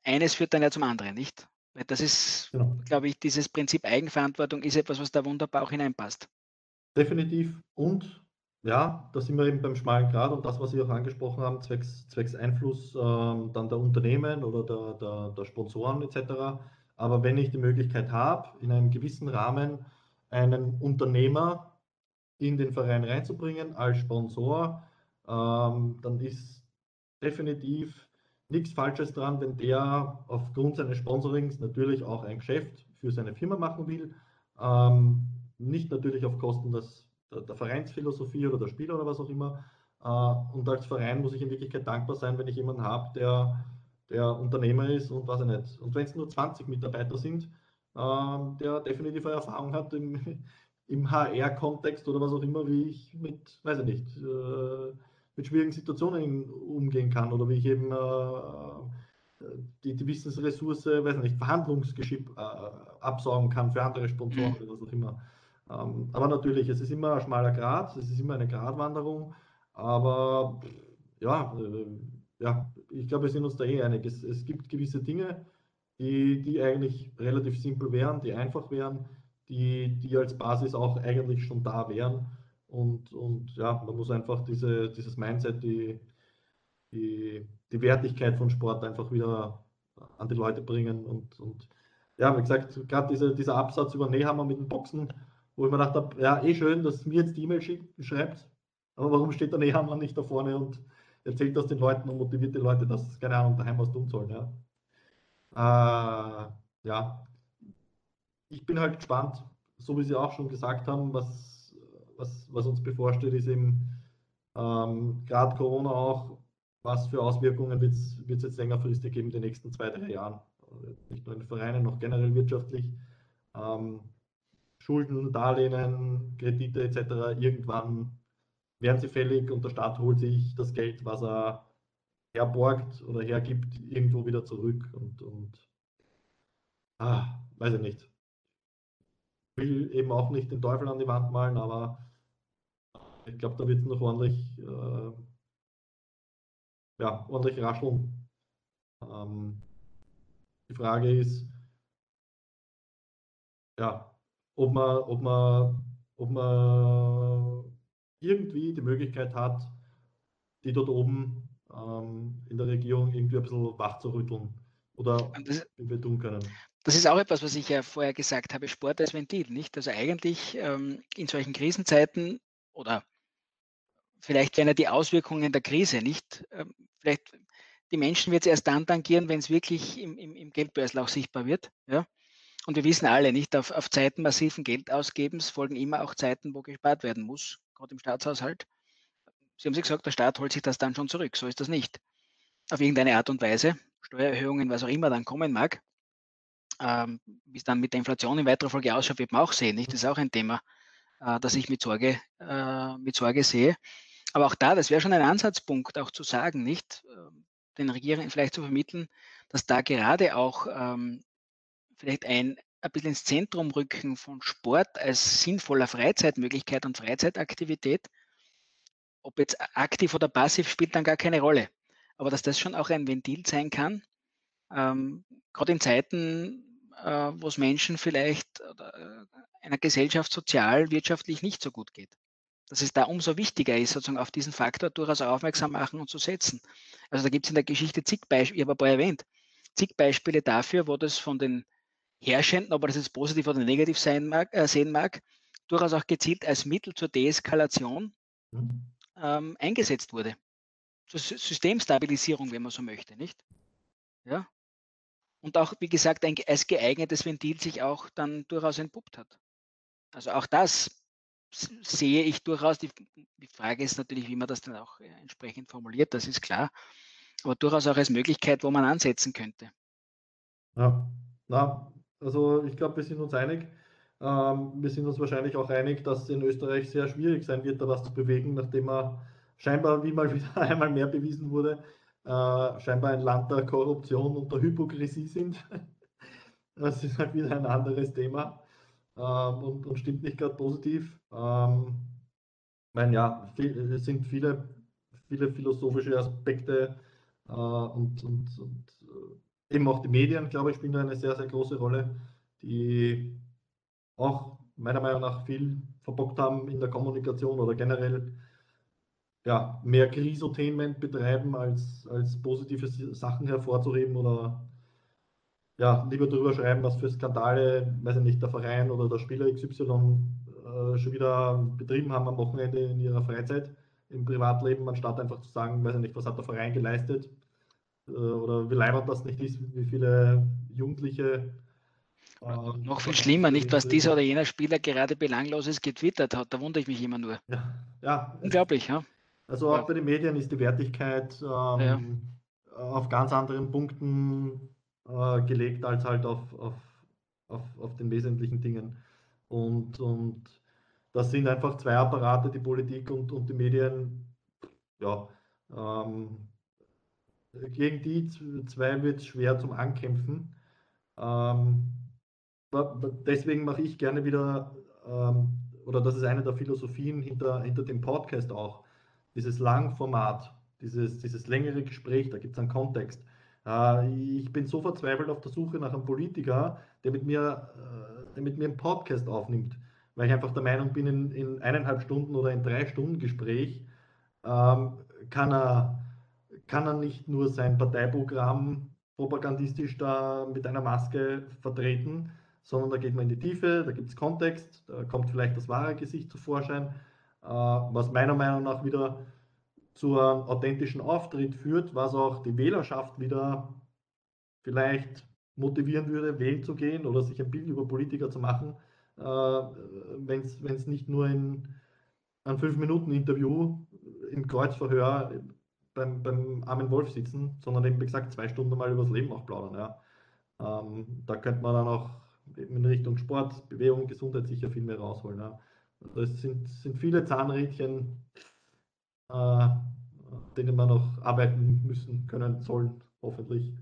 eines führt dann ja zum anderen, nicht? Weil das ist, genau. glaube ich, dieses Prinzip Eigenverantwortung ist etwas, was da wunderbar auch hineinpasst. Definitiv. Und ja, da sind wir eben beim schmalen Grad und das, was Sie auch angesprochen haben, zwecks, zwecks Einfluss ähm, dann der Unternehmen oder der, der, der Sponsoren etc. Aber wenn ich die Möglichkeit habe, in einem gewissen Rahmen einen Unternehmer in den Verein reinzubringen als Sponsor, ähm, dann ist definitiv nichts Falsches dran, wenn der aufgrund seines Sponsorings natürlich auch ein Geschäft für seine Firma machen will. Ähm, nicht natürlich auf Kosten des, der, der, Vereinsphilosophie oder der Spieler oder was auch immer. Äh, und als Verein muss ich in Wirklichkeit dankbar sein, wenn ich jemanden habe, der, der Unternehmer ist und was ich nicht. Und wenn es nur 20 Mitarbeiter sind, der definitiv eine Erfahrung hat im, im HR-Kontext oder was auch immer, wie ich mit, weiß ich nicht, äh, mit schwierigen Situationen umgehen kann oder wie ich eben äh, die, die Wissensressource, weiß ich nicht, Verhandlungsgeschick äh, absaugen kann für andere Sponsoren mhm. oder was auch immer. Ähm, aber natürlich, es ist immer ein schmaler Grad, es ist immer eine Gratwanderung, aber ja, äh, ja, ich glaube, wir sind uns da eh einig. Es, es gibt gewisse Dinge, die, die eigentlich relativ simpel wären, die einfach wären, die, die als Basis auch eigentlich schon da wären. Und, und ja, man muss einfach diese, dieses Mindset, die, die, die Wertigkeit von Sport einfach wieder an die Leute bringen. Und, und ja, wie gesagt, gerade diese, dieser Absatz über Nehammer mit den Boxen, wo ich mir gedacht habe, ja, eh schön, dass mir jetzt die E-Mail schreibt, aber warum steht der Nehammer nicht da vorne und erzählt das den Leuten und motiviert die Leute, dass, keine Ahnung, daheim was tun sollen. Ja? Äh, ja, ich bin halt gespannt, so wie Sie auch schon gesagt haben, was, was, was uns bevorsteht, ist eben ähm, gerade Corona auch, was für Auswirkungen wird es jetzt längerfristig geben in den nächsten zwei, drei Jahren. Nicht nur in den Vereinen, noch generell wirtschaftlich. Ähm, Schulden, Darlehen, Kredite etc. Irgendwann werden sie fällig und der Staat holt sich das Geld, was er herborgt oder hergibt, irgendwo wieder zurück. Und, und ah, weiß ich nicht. Ich will eben auch nicht den Teufel an die Wand malen, aber ich glaube, da wird es noch ordentlich, äh, ja, ordentlich rascheln. Ähm, die Frage ist, ja, ob man, ob man, ob man irgendwie die Möglichkeit hat, die dort oben ähm, in der Regierung irgendwie ein bisschen wach zu rütteln oder das, tun können. Das ist auch etwas, was ich ja vorher gesagt habe, Sport als Ventil, nicht? Also eigentlich ähm, in solchen Krisenzeiten oder vielleicht werden ja die Auswirkungen der Krise nicht, ähm, vielleicht die Menschen wird es erst dann tangieren, wenn es wirklich im, im, im Geldbörsel auch sichtbar wird. Ja? Und wir wissen alle, nicht auf, auf Zeiten massiven Geldausgebens folgen immer auch Zeiten, wo gespart werden muss, gerade im Staatshaushalt. Sie haben sich gesagt, der Staat holt sich das dann schon zurück. So ist das nicht. Auf irgendeine Art und Weise. Steuererhöhungen, was auch immer dann kommen mag. Ähm, Wie es dann mit der Inflation in weiterer Folge ausschaut, wird man auch sehen. Nicht? Das ist auch ein Thema, äh, das ich mit Sorge, äh, mit Sorge sehe. Aber auch da, das wäre schon ein Ansatzpunkt, auch zu sagen, nicht ähm, den Regierungen vielleicht zu vermitteln, dass da gerade auch ähm, vielleicht ein, ein bisschen ins Zentrum rücken von Sport als sinnvoller Freizeitmöglichkeit und Freizeitaktivität, ob jetzt aktiv oder passiv, spielt dann gar keine Rolle. Aber dass das schon auch ein Ventil sein kann, ähm, gerade in Zeiten, äh, wo es Menschen vielleicht oder, äh, einer Gesellschaft sozial, wirtschaftlich nicht so gut geht dass es da umso wichtiger ist, sozusagen auf diesen Faktor durchaus aufmerksam machen und zu setzen. Also da gibt es in der Geschichte zig Beispiele, ich habe ein paar erwähnt, zig Beispiele dafür, wo das von den Herrschenden, ob das jetzt positiv oder negativ sein mag, äh, sehen mag, durchaus auch gezielt als Mittel zur Deeskalation mhm. Ähm, eingesetzt wurde. Zur Systemstabilisierung, wenn man so möchte, nicht? Ja. Und auch, wie gesagt, ein, als geeignetes Ventil sich auch dann durchaus entpuppt hat. Also auch das sehe ich durchaus, die, die Frage ist natürlich, wie man das dann auch äh, entsprechend formuliert, das ist klar, aber durchaus auch als Möglichkeit, wo man ansetzen könnte. Ja, na, also ich glaube, wir sind uns einig. Ähm, wir sind uns wahrscheinlich auch einig, dass es in Österreich sehr schwierig sein wird, da was zu bewegen, nachdem er scheinbar, wie mal wieder einmal mehr bewiesen wurde, äh, scheinbar ein Land der Korruption und der Hypokrisie sind. das ist halt wieder ein anderes Thema ähm, und, stimmt nicht gerade positiv. Ähm, ich meine, ja, es sind viele, viele philosophische Aspekte äh, und, und, und äh, eben auch die Medien, glaube ich, spielen da eine sehr, sehr große Rolle, die auch meiner Meinung nach viel verbockt haben in der Kommunikation oder generell ja, mehr Krisotainment betreiben, als, als positive Sachen hervorzuheben oder ja, lieber darüber schreiben, was für Skandale, weiß ich nicht, der Verein oder der Spieler XY äh, schon wieder betrieben haben am Wochenende in ihrer Freizeit im Privatleben, anstatt einfach zu sagen, weiß ich nicht, was hat der Verein geleistet äh, oder wie leibend das nicht ist, wie viele Jugendliche. Äh, Noch viel schlimmer, nicht was dieser oder jener Spieler gerade Belangloses getwittert hat, da wundere ich mich immer nur. Ja, ja Unglaublich, ja. Also auch bei den Medien ist die Wertigkeit ähm, ja. auf ganz anderen Punkten äh, gelegt als halt auf, auf, auf, auf den wesentlichen Dingen. Und, und das sind einfach zwei Apparate, die Politik und, und die Medien. Ja, ähm, gegen die zwei wird es schwer zum Ankämpfen. Ähm, deswegen mache ich gerne wieder, ähm, oder das ist eine der Philosophien hinter, hinter dem Podcast auch, dieses Langformat, dieses, dieses längere Gespräch, da gibt es einen Kontext. Äh, ich bin so verzweifelt auf der Suche nach einem Politiker, der mit mir, äh, der mit mir einen Podcast aufnimmt, weil ich einfach der Meinung bin, in, in eineinhalb Stunden oder in drei Stunden Gespräch ähm, kann, er, kann er nicht nur sein Parteiprogramm propagandistisch da mit einer Maske vertreten, sondern da geht man in die Tiefe, da gibt es Kontext, da kommt vielleicht das wahre Gesicht zu Vorschein, äh, was meiner Meinung nach wieder zu einem authentischen Auftritt führt, was auch die Wählerschaft wieder vielleicht motivieren würde, wählen zu gehen oder sich ein Bild über Politiker zu machen, äh, wenn es nicht nur in ein 5-Minuten-Interview im Kreuzverhör beim, beim armen Wolf sitzen, sondern eben, wie gesagt, zwei Stunden mal über das Leben auch plaudern. Ja. Ähm, da könnte man dann auch in Richtung Sport, Bewegung, Gesundheit sicher viel mehr rausholen. Ja. Also es sind, sind viele Zahnrädchen, äh, denen man noch arbeiten müssen, können, sollen, hoffentlich.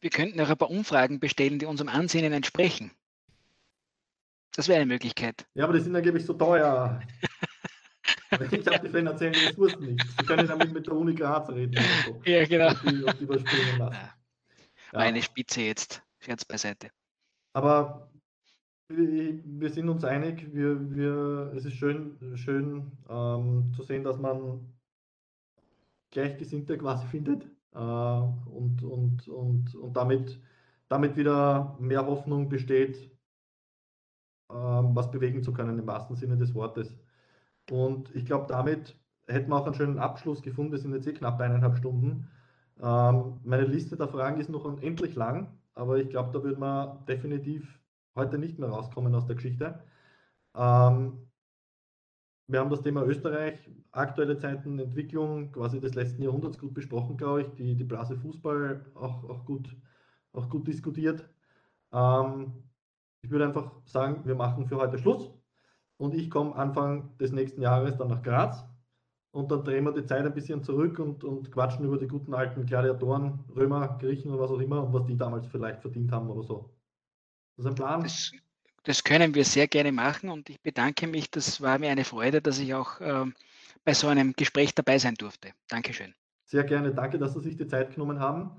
Wir könnten auch ein paar Umfragen bestellen, die unserem Ansehen entsprechen. Das wäre eine Möglichkeit. Ja, aber die sind angeblich so teuer. ich habe die das wussten nicht. Sie können damit mit der Uni Graz reden. So. Ja, genau. Und die, und die überspringen lassen. Ja. Meine Spitze jetzt. Scherz beiseite. Aber wir, wir sind uns einig, wir, wir, es ist schön, schön ähm, zu sehen, dass man Gleichgesinnte quasi findet äh, und, und, und, und damit, damit wieder mehr Hoffnung besteht, äh, was bewegen zu können im wahrsten Sinne des Wortes. Und ich glaube, damit hätten wir auch einen schönen Abschluss gefunden. Wir sind jetzt eh knapp eineinhalb Stunden. Ähm, meine Liste der Fragen ist noch unendlich lang, aber ich glaube, da würden wir definitiv heute nicht mehr rauskommen aus der Geschichte. Ähm, wir haben das Thema Österreich, aktuelle Zeiten, Entwicklung quasi des letzten Jahrhunderts gut besprochen, glaube ich. Die, die Blase Fußball auch, auch, gut, auch gut diskutiert. Ähm, ich würde einfach sagen, wir machen für heute Schluss und ich komme Anfang des nächsten Jahres dann nach Graz und dann drehen wir die Zeit ein bisschen zurück und, und quatschen über die guten alten Gladiatoren, Römer, Griechen oder was auch immer und was die damals vielleicht verdient haben oder so. Das ist ein Plan. Das, das können wir sehr gerne machen und ich bedanke mich. Das war mir eine Freude, dass ich auch äh, bei so einem Gespräch dabei sein durfte. Dankeschön. Sehr gerne. Danke, dass Sie sich die Zeit genommen haben.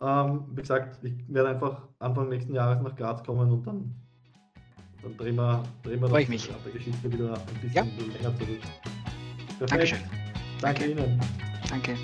Ähm, wie gesagt, ich werde einfach Anfang nächsten Jahres nach Graz kommen und dann dann drehen wir, drehen wir das mich. der Geschichte wieder ein bisschen ja. länger zurück. Dankeschön. Danke, Danke Ihnen. Danke.